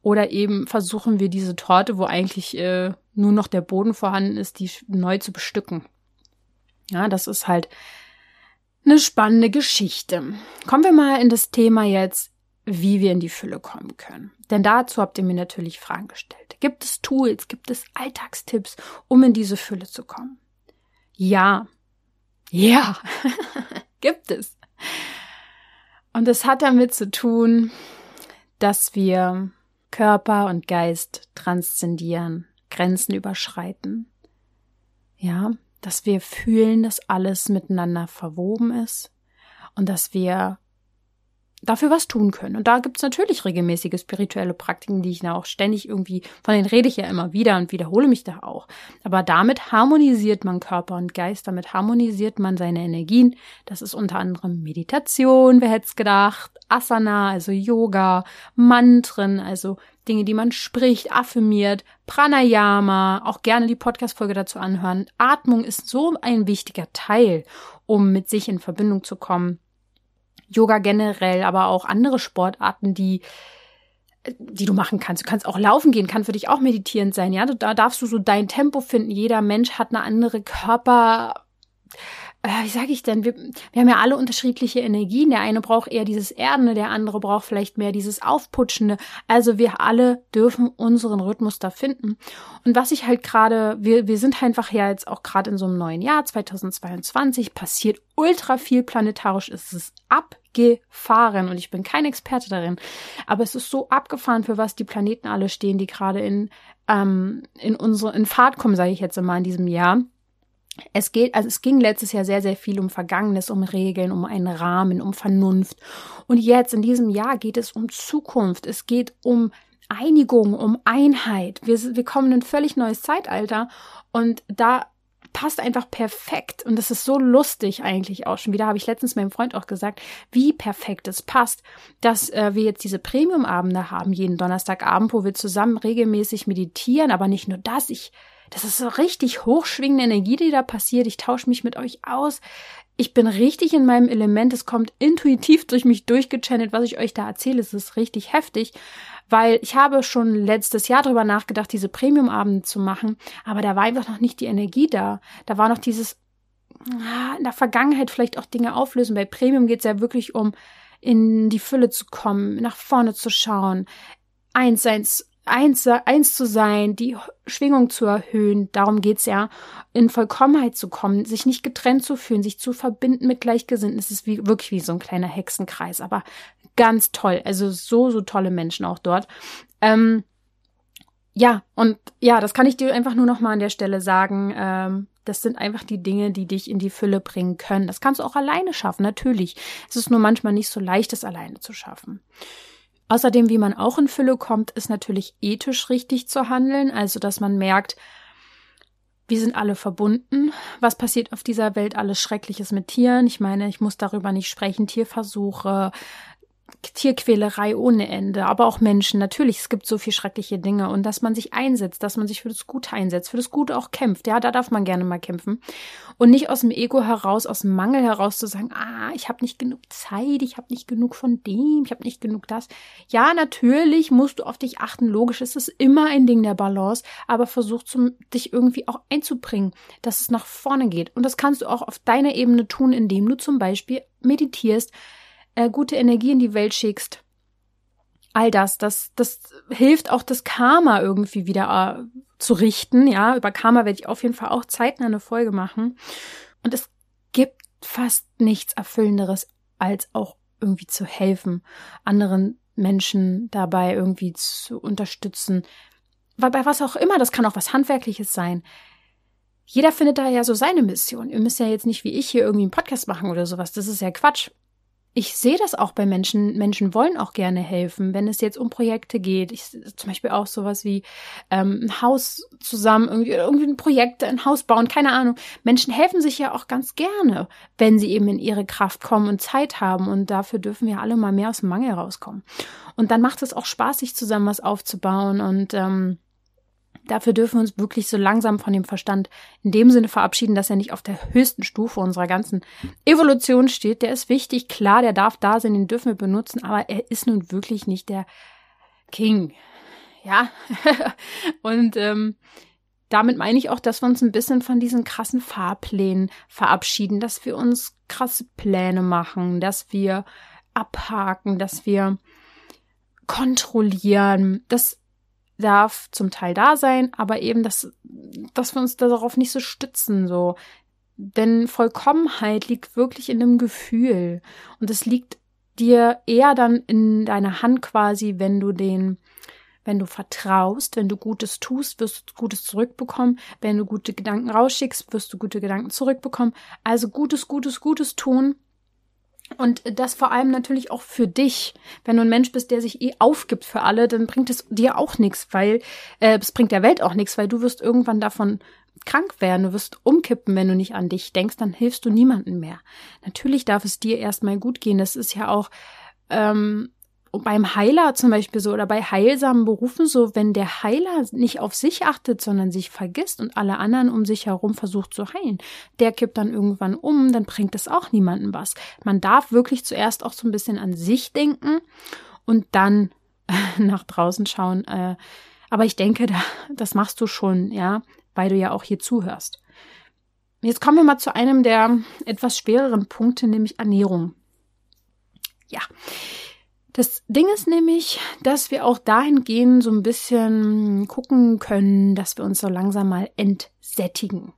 Speaker 1: Oder eben versuchen wir diese Torte, wo eigentlich äh, nur noch der Boden vorhanden ist, die neu zu bestücken. Ja, das ist halt eine spannende Geschichte. Kommen wir mal in das Thema jetzt, wie wir in die Fülle kommen können. Denn dazu habt ihr mir natürlich Fragen gestellt. Gibt es Tools, gibt es Alltagstipps, um in diese Fülle zu kommen? Ja. Ja. gibt es. Und es hat damit zu tun, dass wir Körper und Geist transzendieren, Grenzen überschreiten. Ja, dass wir fühlen, dass alles miteinander verwoben ist und dass wir dafür was tun können. Und da gibt's natürlich regelmäßige spirituelle Praktiken, die ich da auch ständig irgendwie, von denen rede ich ja immer wieder und wiederhole mich da auch. Aber damit harmonisiert man Körper und Geist, damit harmonisiert man seine Energien. Das ist unter anderem Meditation, wer hätte gedacht, Asana, also Yoga, Mantren, also Dinge, die man spricht, affirmiert, Pranayama, auch gerne die Podcast-Folge dazu anhören. Atmung ist so ein wichtiger Teil, um mit sich in Verbindung zu kommen Yoga generell, aber auch andere Sportarten, die die du machen kannst. Du kannst auch laufen gehen, kann für dich auch meditierend sein, ja. Da darfst du so dein Tempo finden. Jeder Mensch hat eine andere Körper, wie sage ich denn, wir, wir haben ja alle unterschiedliche Energien. Der eine braucht eher dieses Erdende, der andere braucht vielleicht mehr dieses Aufputschende. Also wir alle dürfen unseren Rhythmus da finden. Und was ich halt gerade, wir, wir sind einfach ja jetzt auch gerade in so einem neuen Jahr, 2022, passiert ultra viel planetarisch. Es ist abgefahren und ich bin kein Experte darin, aber es ist so abgefahren, für was die Planeten alle stehen, die gerade in, ähm, in unsere, in Fahrt kommen, sage ich jetzt immer in diesem Jahr. Es geht, also es ging letztes Jahr sehr, sehr viel um Vergangenes, um Regeln, um einen Rahmen, um Vernunft. Und jetzt in diesem Jahr geht es um Zukunft. Es geht um Einigung, um Einheit. Wir, wir kommen in ein völlig neues Zeitalter und da passt einfach perfekt und das ist so lustig eigentlich auch schon wieder, habe ich letztens meinem Freund auch gesagt, wie perfekt es passt, dass äh, wir jetzt diese Premium-Abende haben, jeden Donnerstagabend, wo wir zusammen regelmäßig meditieren, aber nicht nur das, ich das ist so richtig hochschwingende Energie, die da passiert. Ich tausche mich mit euch aus. Ich bin richtig in meinem Element. Es kommt intuitiv durch mich durchgechannelt, was ich euch da erzähle. Es ist richtig heftig, weil ich habe schon letztes Jahr darüber nachgedacht, diese Premium-Abende zu machen, aber da war einfach noch nicht die Energie da. Da war noch dieses ah, in der Vergangenheit vielleicht auch Dinge auflösen. Bei Premium geht es ja wirklich um in die Fülle zu kommen, nach vorne zu schauen, eins eins eins, eins zu sein, die Schwingung zu erhöhen, darum geht's ja, in Vollkommenheit zu kommen, sich nicht getrennt zu fühlen, sich zu verbinden mit Gleichgesinnten. Es ist wie, wirklich wie so ein kleiner Hexenkreis, aber ganz toll. Also so, so tolle Menschen auch dort. Ähm, ja, und ja, das kann ich dir einfach nur noch mal an der Stelle sagen. Ähm, das sind einfach die Dinge, die dich in die Fülle bringen können. Das kannst du auch alleine schaffen, natürlich. Es ist nur manchmal nicht so leicht, es alleine zu schaffen. Außerdem, wie man auch in Fülle kommt, ist natürlich ethisch richtig zu handeln, also dass man merkt, wir sind alle verbunden. Was passiert auf dieser Welt alles Schreckliches mit Tieren? Ich meine, ich muss darüber nicht sprechen. Tierversuche, Tierquälerei ohne Ende, aber auch Menschen. Natürlich, es gibt so viel schreckliche Dinge und dass man sich einsetzt, dass man sich für das Gute einsetzt, für das Gute auch kämpft. Ja, da darf man gerne mal kämpfen und nicht aus dem Ego heraus, aus dem Mangel heraus zu sagen, ah, ich habe nicht genug Zeit, ich habe nicht genug von dem, ich habe nicht genug das. Ja, natürlich musst du auf dich achten. Logisch ist es immer ein Ding der Balance, aber versuch zum, dich irgendwie auch einzubringen, dass es nach vorne geht. Und das kannst du auch auf deiner Ebene tun, indem du zum Beispiel meditierst, äh, gute Energie in die Welt schickst. All das, das, das hilft auch das Karma irgendwie wieder äh, zu richten. Ja, über Karma werde ich auf jeden Fall auch zeitnah eine Folge machen. Und es gibt fast nichts Erfüllenderes, als auch irgendwie zu helfen, anderen Menschen dabei irgendwie zu unterstützen. Weil bei was auch immer, das kann auch was Handwerkliches sein. Jeder findet da ja so seine Mission. Ihr müsst ja jetzt nicht wie ich hier irgendwie einen Podcast machen oder sowas. Das ist ja Quatsch ich sehe das auch bei Menschen. Menschen wollen auch gerne helfen, wenn es jetzt um Projekte geht. Ich zum Beispiel auch sowas wie ähm, ein Haus zusammen, irgendwie, irgendwie ein Projekt, ein Haus bauen, keine Ahnung. Menschen helfen sich ja auch ganz gerne, wenn sie eben in ihre Kraft kommen und Zeit haben. Und dafür dürfen wir alle mal mehr aus dem Mangel rauskommen. Und dann macht es auch Spaß, sich zusammen was aufzubauen und ähm, Dafür dürfen wir uns wirklich so langsam von dem Verstand in dem Sinne verabschieden, dass er nicht auf der höchsten Stufe unserer ganzen Evolution steht. Der ist wichtig, klar, der darf da sein, den dürfen wir benutzen, aber er ist nun wirklich nicht der King. Ja. Und ähm, damit meine ich auch, dass wir uns ein bisschen von diesen krassen Fahrplänen verabschieden, dass wir uns krasse Pläne machen, dass wir abhaken, dass wir kontrollieren, dass darf zum Teil da sein, aber eben, dass, dass wir uns darauf nicht so stützen, so. Denn Vollkommenheit liegt wirklich in dem Gefühl. Und es liegt dir eher dann in deiner Hand quasi, wenn du den, wenn du vertraust, wenn du Gutes tust, wirst du Gutes zurückbekommen. Wenn du gute Gedanken rausschickst, wirst du gute Gedanken zurückbekommen. Also Gutes, Gutes, Gutes tun und das vor allem natürlich auch für dich. Wenn du ein Mensch bist, der sich eh aufgibt für alle, dann bringt es dir auch nichts, weil äh, es bringt der Welt auch nichts, weil du wirst irgendwann davon krank werden, du wirst umkippen, wenn du nicht an dich denkst, dann hilfst du niemandem mehr. Natürlich darf es dir erstmal gut gehen. Das ist ja auch ähm, beim Heiler zum Beispiel so oder bei heilsamen Berufen so, wenn der Heiler nicht auf sich achtet, sondern sich vergisst und alle anderen um sich herum versucht zu heilen, der kippt dann irgendwann um, dann bringt es auch niemandem was. Man darf wirklich zuerst auch so ein bisschen an sich denken und dann nach draußen schauen. Äh, aber ich denke, da, das machst du schon, ja, weil du ja auch hier zuhörst. Jetzt kommen wir mal zu einem der etwas schwereren Punkte, nämlich Ernährung. Ja, das Ding ist nämlich, dass wir auch dahingehend so ein bisschen gucken können, dass wir uns so langsam mal entsättigen.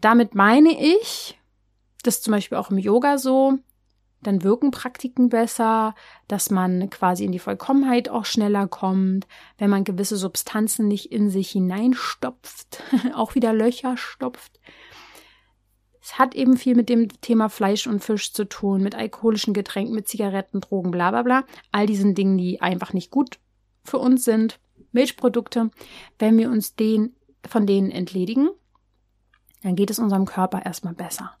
Speaker 1: Damit meine ich, das ist zum Beispiel auch im Yoga so, dann wirken Praktiken besser, dass man quasi in die Vollkommenheit auch schneller kommt, wenn man gewisse Substanzen nicht in sich hineinstopft, auch wieder Löcher stopft. Es hat eben viel mit dem Thema Fleisch und Fisch zu tun, mit alkoholischen Getränken, mit Zigaretten, Drogen, bla bla bla. All diesen Dingen, die einfach nicht gut für uns sind. Milchprodukte. Wenn wir uns den, von denen entledigen, dann geht es unserem Körper erstmal besser.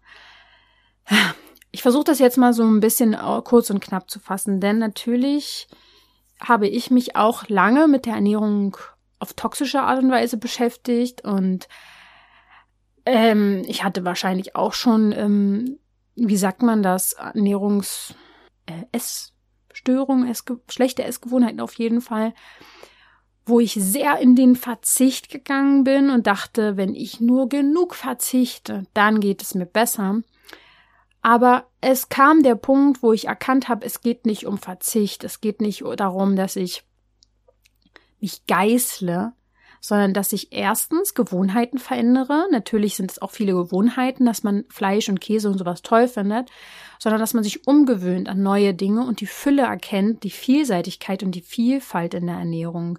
Speaker 1: Ich versuche das jetzt mal so ein bisschen kurz und knapp zu fassen, denn natürlich habe ich mich auch lange mit der Ernährung auf toxische Art und Weise beschäftigt und ähm, ich hatte wahrscheinlich auch schon, ähm, wie sagt man das, Ernährungs-, äh, Essstörungen, Essge schlechte Essgewohnheiten auf jeden Fall, wo ich sehr in den Verzicht gegangen bin und dachte, wenn ich nur genug verzichte, dann geht es mir besser. Aber es kam der Punkt, wo ich erkannt habe, es geht nicht um Verzicht, es geht nicht darum, dass ich mich geißle, sondern dass ich erstens Gewohnheiten verändere. Natürlich sind es auch viele Gewohnheiten, dass man Fleisch und Käse und sowas toll findet, sondern dass man sich umgewöhnt an neue Dinge und die Fülle erkennt, die Vielseitigkeit und die Vielfalt in der Ernährung.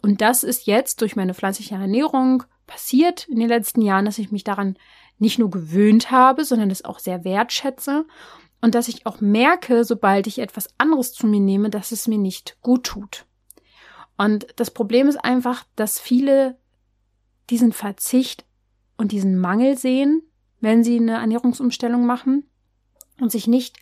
Speaker 1: Und das ist jetzt durch meine pflanzliche Ernährung passiert in den letzten Jahren, dass ich mich daran nicht nur gewöhnt habe, sondern es auch sehr wertschätze und dass ich auch merke, sobald ich etwas anderes zu mir nehme, dass es mir nicht gut tut. Und das Problem ist einfach, dass viele diesen Verzicht und diesen Mangel sehen, wenn sie eine Ernährungsumstellung machen und sich nicht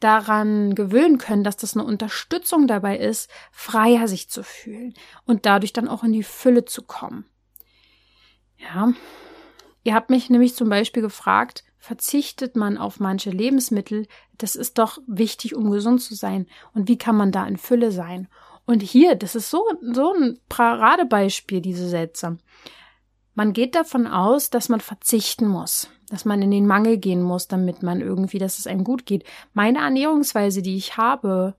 Speaker 1: daran gewöhnen können, dass das eine Unterstützung dabei ist, freier sich zu fühlen und dadurch dann auch in die Fülle zu kommen. Ja, ihr habt mich nämlich zum Beispiel gefragt, verzichtet man auf manche Lebensmittel? Das ist doch wichtig, um gesund zu sein. Und wie kann man da in Fülle sein? Und hier, das ist so, so ein Paradebeispiel, diese Sätze. Man geht davon aus, dass man verzichten muss, dass man in den Mangel gehen muss, damit man irgendwie, dass es einem gut geht. Meine Ernährungsweise, die ich habe,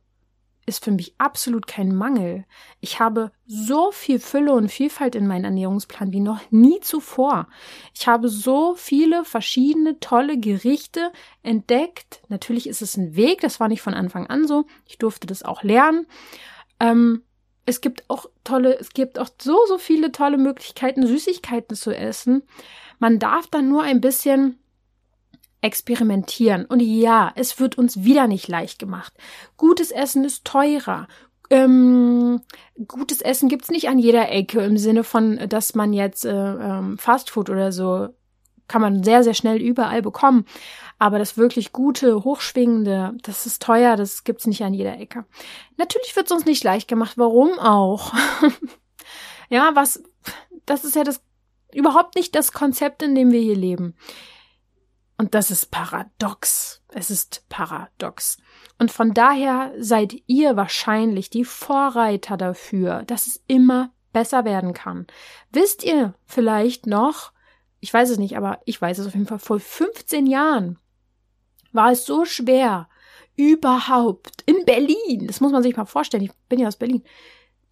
Speaker 1: ist für mich absolut kein Mangel. Ich habe so viel Fülle und Vielfalt in meinem Ernährungsplan wie noch nie zuvor. Ich habe so viele verschiedene tolle Gerichte entdeckt. Natürlich ist es ein Weg, das war nicht von Anfang an so. Ich durfte das auch lernen. Ähm, es gibt auch tolle, es gibt auch so, so viele tolle Möglichkeiten, Süßigkeiten zu essen. Man darf dann nur ein bisschen experimentieren. Und ja, es wird uns wieder nicht leicht gemacht. Gutes Essen ist teurer. Ähm, gutes Essen gibt's nicht an jeder Ecke im Sinne von, dass man jetzt äh, ähm, Fastfood oder so kann man sehr, sehr schnell überall bekommen. Aber das wirklich gute, hochschwingende, das ist teuer, das gibt's nicht an jeder Ecke. Natürlich wird's uns nicht leicht gemacht. Warum auch? ja, was, das ist ja das, überhaupt nicht das Konzept, in dem wir hier leben. Und das ist paradox. Es ist paradox. Und von daher seid ihr wahrscheinlich die Vorreiter dafür, dass es immer besser werden kann. Wisst ihr vielleicht noch, ich weiß es nicht, aber ich weiß es auf jeden Fall, vor 15 Jahren war es so schwer, überhaupt in Berlin, das muss man sich mal vorstellen, ich bin ja aus Berlin,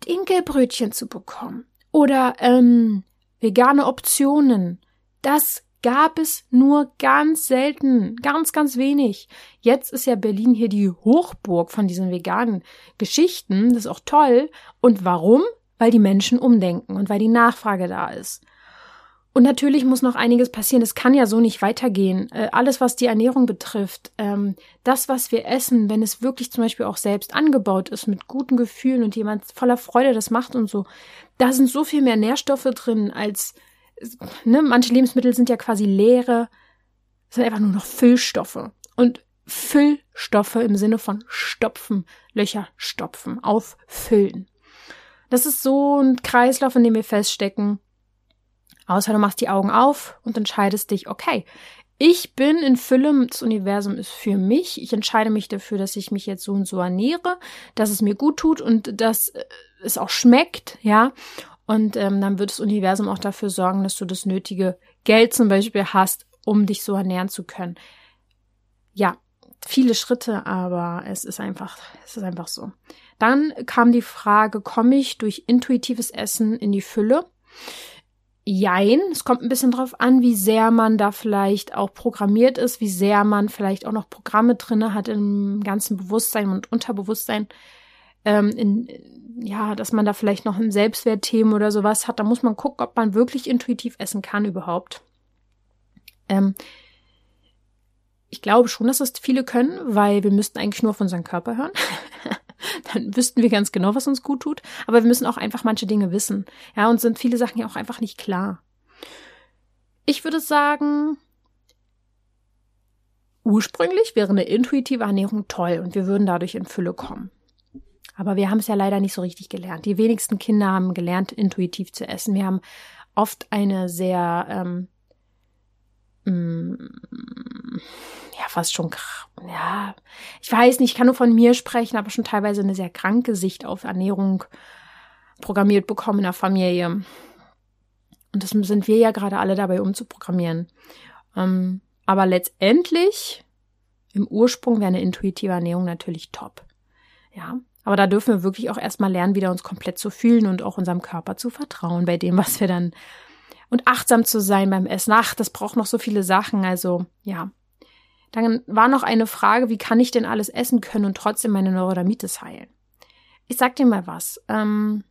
Speaker 1: Dinkelbrötchen zu bekommen oder ähm, vegane Optionen. Das gab es nur ganz selten, ganz, ganz wenig. Jetzt ist ja Berlin hier die Hochburg von diesen veganen Geschichten. Das ist auch toll. Und warum? Weil die Menschen umdenken und weil die Nachfrage da ist. Und natürlich muss noch einiges passieren. Es kann ja so nicht weitergehen. Äh, alles, was die Ernährung betrifft, ähm, das, was wir essen, wenn es wirklich zum Beispiel auch selbst angebaut ist, mit guten Gefühlen und jemand voller Freude das macht und so, da sind so viel mehr Nährstoffe drin als, ne, manche Lebensmittel sind ja quasi leere, sind einfach nur noch Füllstoffe. Und Füllstoffe im Sinne von stopfen, Löcher stopfen, auffüllen. Das ist so ein Kreislauf, in dem wir feststecken Außer du machst die Augen auf und entscheidest dich, okay, ich bin in Fülle, das Universum ist für mich. Ich entscheide mich dafür, dass ich mich jetzt so und so ernähre, dass es mir gut tut und dass äh, es auch schmeckt, ja. Und ähm, dann wird das Universum auch dafür sorgen, dass du das nötige Geld zum Beispiel hast, um dich so ernähren zu können. Ja, viele Schritte, aber es ist einfach, es ist einfach so. Dann kam die Frage, komme ich durch intuitives Essen in die Fülle? Jein, es kommt ein bisschen drauf an, wie sehr man da vielleicht auch programmiert ist, wie sehr man vielleicht auch noch Programme drinne hat im ganzen Bewusstsein und Unterbewusstsein. Ähm, in, ja, dass man da vielleicht noch ein Selbstwertthemen oder sowas hat. Da muss man gucken, ob man wirklich intuitiv essen kann überhaupt. Ähm, ich glaube schon, dass es viele können, weil wir müssten eigentlich nur auf unseren Körper hören. dann wüssten wir ganz genau, was uns gut tut. Aber wir müssen auch einfach manche Dinge wissen. Ja, und sind viele Sachen ja auch einfach nicht klar. Ich würde sagen, ursprünglich wäre eine intuitive Ernährung toll und wir würden dadurch in Fülle kommen. Aber wir haben es ja leider nicht so richtig gelernt. Die wenigsten Kinder haben gelernt, intuitiv zu essen. Wir haben oft eine sehr ähm, ja, fast schon, ja, ich weiß nicht, ich kann nur von mir sprechen, aber schon teilweise eine sehr kranke Sicht auf Ernährung programmiert bekommen in der Familie. Und das sind wir ja gerade alle dabei umzuprogrammieren. Ähm, aber letztendlich, im Ursprung wäre eine intuitive Ernährung natürlich top. Ja, aber da dürfen wir wirklich auch erstmal lernen, wieder uns komplett zu fühlen und auch unserem Körper zu vertrauen bei dem, was wir dann und achtsam zu sein beim Essen. Ach, das braucht noch so viele Sachen. Also, ja, dann war noch eine Frage, wie kann ich denn alles essen können und trotzdem meine Neurodermitis heilen? Ich sag dir mal was. Ähm,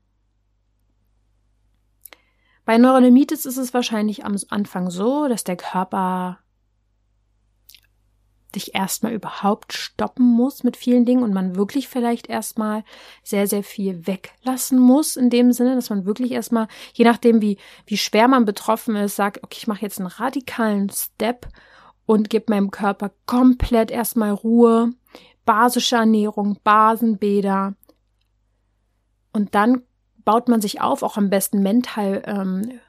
Speaker 1: bei Neurodermitis ist es wahrscheinlich am Anfang so, dass der Körper dich erstmal überhaupt stoppen muss mit vielen Dingen und man wirklich vielleicht erstmal sehr, sehr viel weglassen muss in dem Sinne, dass man wirklich erstmal, je nachdem wie, wie schwer man betroffen ist, sagt, okay, ich mache jetzt einen radikalen Step und gebe meinem Körper komplett erstmal Ruhe, basische Ernährung, Basenbäder. Und dann baut man sich auf, auch am besten mental ähm,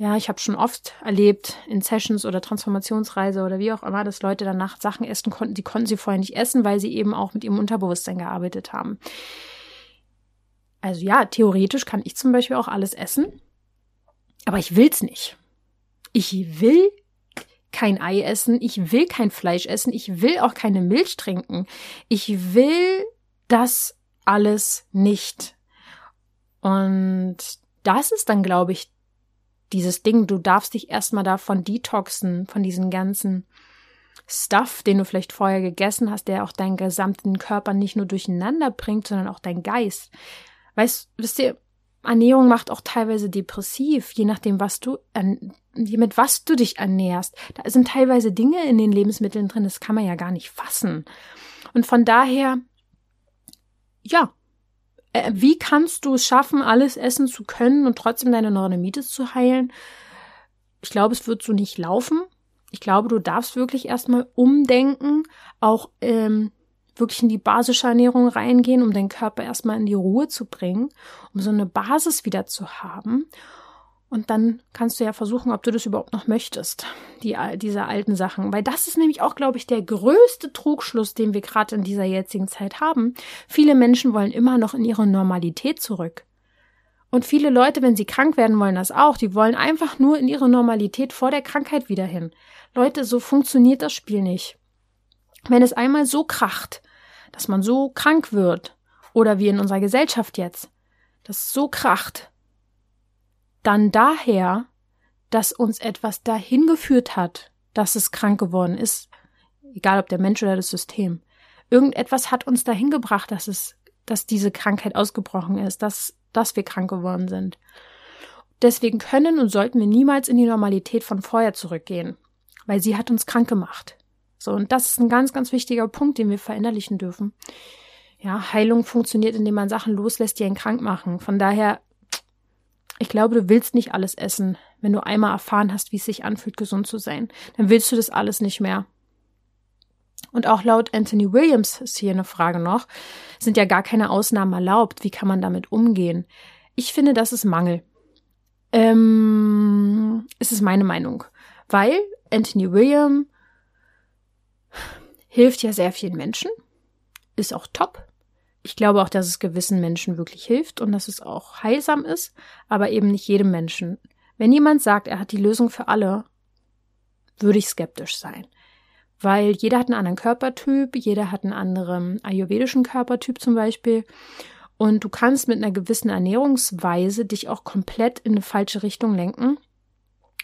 Speaker 1: ja, ich habe schon oft erlebt in Sessions oder Transformationsreise oder wie auch immer, dass Leute danach Sachen essen konnten, die konnten sie vorher nicht essen, weil sie eben auch mit ihrem Unterbewusstsein gearbeitet haben. Also ja, theoretisch kann ich zum Beispiel auch alles essen, aber ich will's nicht. Ich will kein Ei essen, ich will kein Fleisch essen, ich will auch keine Milch trinken. Ich will das alles nicht. Und das ist dann, glaube ich, dieses Ding, du darfst dich erstmal davon detoxen, von diesen ganzen Stuff, den du vielleicht vorher gegessen hast, der auch deinen gesamten Körper nicht nur durcheinander bringt, sondern auch dein Geist. Weißt, wisst ihr, Ernährung macht auch teilweise depressiv, je nachdem, was du, mit was du dich ernährst. Da sind teilweise Dinge in den Lebensmitteln drin, das kann man ja gar nicht fassen. Und von daher, ja, äh, wie kannst du es schaffen, alles essen zu können und trotzdem deine Neurodermitis zu heilen? Ich glaube, es wird so nicht laufen. Ich glaube, du darfst wirklich erstmal umdenken, auch ähm, wirklich in die basische Ernährung reingehen, um deinen Körper erstmal in die Ruhe zu bringen, um so eine Basis wieder zu haben. Und dann kannst du ja versuchen, ob du das überhaupt noch möchtest, die, diese alten Sachen. Weil das ist nämlich auch, glaube ich, der größte Trugschluss, den wir gerade in dieser jetzigen Zeit haben. Viele Menschen wollen immer noch in ihre Normalität zurück. Und viele Leute, wenn sie krank werden, wollen das auch. Die wollen einfach nur in ihre Normalität vor der Krankheit wieder hin. Leute, so funktioniert das Spiel nicht. Wenn es einmal so kracht, dass man so krank wird, oder wie in unserer Gesellschaft jetzt, dass es so kracht, dann daher, dass uns etwas dahin geführt hat, dass es krank geworden ist, egal ob der Mensch oder das System. Irgendetwas hat uns dahin gebracht, dass es, dass diese Krankheit ausgebrochen ist, dass, dass wir krank geworden sind. Deswegen können und sollten wir niemals in die Normalität von vorher zurückgehen, weil sie hat uns krank gemacht. So, und das ist ein ganz, ganz wichtiger Punkt, den wir verinnerlichen dürfen. Ja, Heilung funktioniert, indem man Sachen loslässt, die einen krank machen. Von daher ich glaube, du willst nicht alles essen, wenn du einmal erfahren hast, wie es sich anfühlt, gesund zu sein. Dann willst du das alles nicht mehr. Und auch laut Anthony Williams ist hier eine Frage noch, sind ja gar keine Ausnahmen erlaubt. Wie kann man damit umgehen? Ich finde, das ist Mangel. Ähm, es ist meine Meinung. Weil Anthony William hilft ja sehr vielen Menschen, ist auch top, ich glaube auch, dass es gewissen Menschen wirklich hilft und dass es auch heilsam ist, aber eben nicht jedem Menschen. Wenn jemand sagt, er hat die Lösung für alle, würde ich skeptisch sein. Weil jeder hat einen anderen Körpertyp, jeder hat einen anderen ayurvedischen Körpertyp zum Beispiel. Und du kannst mit einer gewissen Ernährungsweise dich auch komplett in eine falsche Richtung lenken.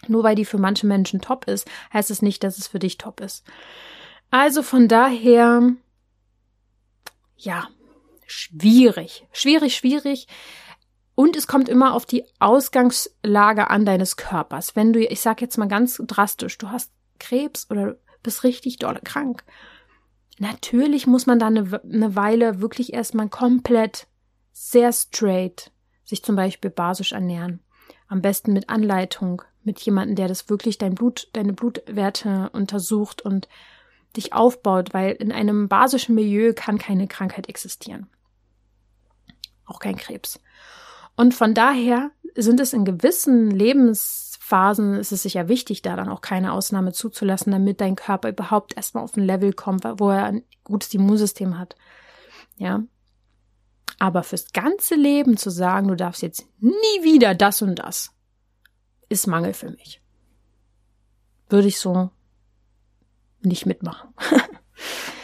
Speaker 1: Nur weil die für manche Menschen top ist, heißt es nicht, dass es für dich top ist. Also von daher, ja, schwierig. Schwierig, schwierig. Und es kommt immer auf die Ausgangslage an deines Körpers. Wenn du, ich sag jetzt mal ganz drastisch, du hast Krebs oder bist richtig doll krank. Natürlich muss man da eine, eine Weile wirklich erstmal komplett sehr straight sich zum Beispiel basisch ernähren. Am besten mit Anleitung, mit jemandem, der das wirklich dein Blut, deine Blutwerte untersucht und dich aufbaut, weil in einem basischen Milieu kann keine Krankheit existieren auch kein Krebs. Und von daher sind es in gewissen Lebensphasen, ist es sicher wichtig, da dann auch keine Ausnahme zuzulassen, damit dein Körper überhaupt erstmal auf ein Level kommt, wo er ein gutes Immunsystem hat. Ja. Aber fürs ganze Leben zu sagen, du darfst jetzt nie wieder das und das, ist Mangel für mich. Würde ich so nicht mitmachen.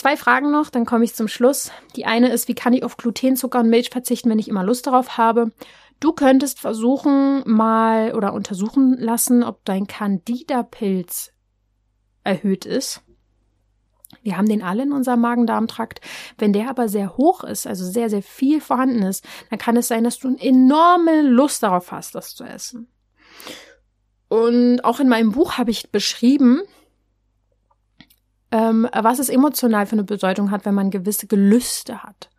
Speaker 1: Zwei Fragen noch, dann komme ich zum Schluss. Die eine ist, wie kann ich auf Gluten, Zucker und Milch verzichten, wenn ich immer Lust darauf habe? Du könntest versuchen mal oder untersuchen lassen, ob dein Candida-Pilz erhöht ist. Wir haben den alle in unserem Magen-Darm-Trakt. Wenn der aber sehr hoch ist, also sehr, sehr viel vorhanden ist, dann kann es sein, dass du eine enorme Lust darauf hast, das zu essen. Und auch in meinem Buch habe ich beschrieben, ähm, was es emotional für eine Bedeutung hat, wenn man gewisse Gelüste hat.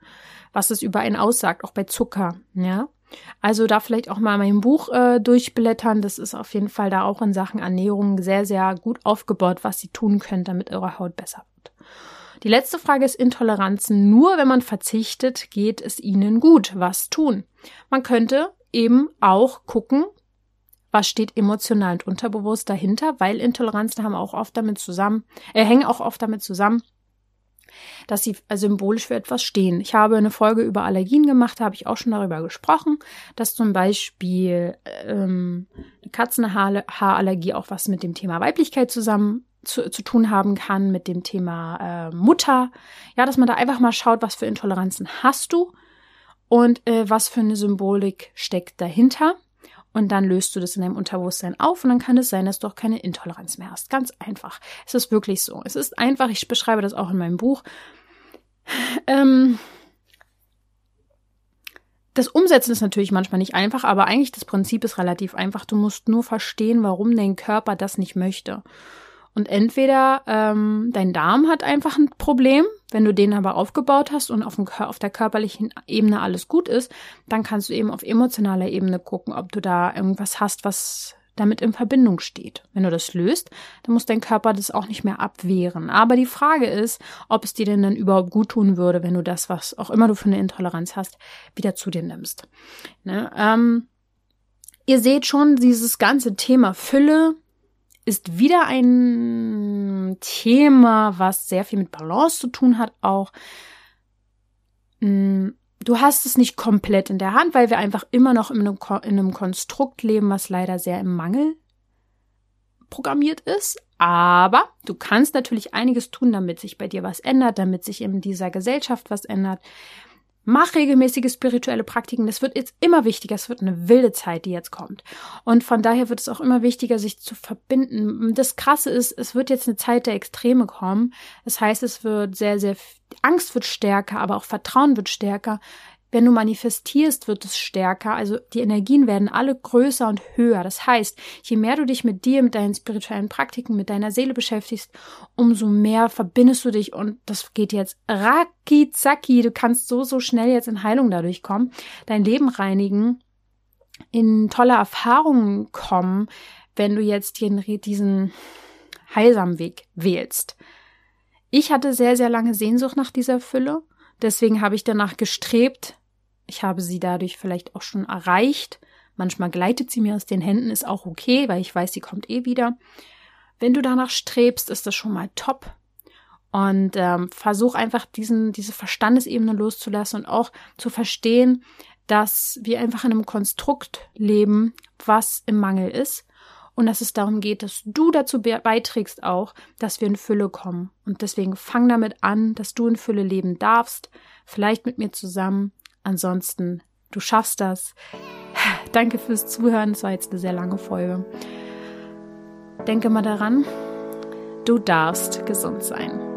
Speaker 1: Was es über einen aussagt, auch bei Zucker, ja. Also da vielleicht auch mal mein Buch äh, durchblättern. Das ist auf jeden Fall da auch in Sachen Ernährung sehr, sehr gut aufgebaut, was Sie tun können, damit eure Haut besser wird. Die letzte Frage ist Intoleranzen. Nur wenn man verzichtet, geht es Ihnen gut. Was tun? Man könnte eben auch gucken, was steht emotional und unterbewusst dahinter, weil Intoleranzen haben auch oft damit zusammen, äh, hängen auch oft damit zusammen, dass sie symbolisch für etwas stehen. Ich habe eine Folge über Allergien gemacht, da habe ich auch schon darüber gesprochen, dass zum Beispiel ähm, eine Katzenhaarallergie auch was mit dem Thema Weiblichkeit zusammen zu, zu tun haben kann, mit dem Thema äh, Mutter. Ja, dass man da einfach mal schaut, was für Intoleranzen hast du und äh, was für eine Symbolik steckt dahinter. Und dann löst du das in deinem Unterbewusstsein auf und dann kann es sein, dass du auch keine Intoleranz mehr hast. Ganz einfach. Es ist wirklich so. Es ist einfach, ich beschreibe das auch in meinem Buch. Ähm, das Umsetzen ist natürlich manchmal nicht einfach, aber eigentlich das Prinzip ist relativ einfach. Du musst nur verstehen, warum dein Körper das nicht möchte. Und entweder ähm, dein Darm hat einfach ein Problem, wenn du den aber aufgebaut hast und auf, dem, auf der körperlichen Ebene alles gut ist, dann kannst du eben auf emotionaler Ebene gucken, ob du da irgendwas hast, was damit in Verbindung steht. Wenn du das löst, dann muss dein Körper das auch nicht mehr abwehren. Aber die Frage ist, ob es dir denn dann überhaupt gut tun würde, wenn du das, was auch immer du für eine Intoleranz hast, wieder zu dir nimmst. Ne? Ähm, ihr seht schon, dieses ganze Thema Fülle ist wieder ein Thema, was sehr viel mit Balance zu tun hat, auch. Mm, du hast es nicht komplett in der Hand, weil wir einfach immer noch in einem, in einem Konstrukt leben, was leider sehr im Mangel programmiert ist. Aber du kannst natürlich einiges tun, damit sich bei dir was ändert, damit sich in dieser Gesellschaft was ändert. Mach regelmäßige spirituelle Praktiken. Das wird jetzt immer wichtiger. Es wird eine wilde Zeit, die jetzt kommt. Und von daher wird es auch immer wichtiger, sich zu verbinden. Das Krasse ist, es wird jetzt eine Zeit der Extreme kommen. Das heißt, es wird sehr, sehr, Angst wird stärker, aber auch Vertrauen wird stärker. Wenn du manifestierst, wird es stärker. Also die Energien werden alle größer und höher. Das heißt, je mehr du dich mit dir, mit deinen spirituellen Praktiken, mit deiner Seele beschäftigst, umso mehr verbindest du dich und das geht jetzt raki zacki. Du kannst so, so schnell jetzt in Heilung dadurch kommen, dein Leben reinigen, in tolle Erfahrungen kommen, wenn du jetzt diesen heilsamen Weg wählst. Ich hatte sehr, sehr lange Sehnsucht nach dieser Fülle. Deswegen habe ich danach gestrebt, ich habe sie dadurch vielleicht auch schon erreicht. Manchmal gleitet sie mir aus den Händen, ist auch okay, weil ich weiß, sie kommt eh wieder. Wenn du danach strebst, ist das schon mal top. Und ähm, versuch einfach diesen, diese Verstandesebene loszulassen und auch zu verstehen, dass wir einfach in einem Konstrukt leben, was im Mangel ist und dass es darum geht, dass du dazu beiträgst auch, dass wir in Fülle kommen. Und deswegen fang damit an, dass du in Fülle leben darfst, vielleicht mit mir zusammen Ansonsten, du schaffst das. Danke fürs Zuhören. Es war jetzt eine sehr lange Folge. Denke mal daran, du darfst gesund sein.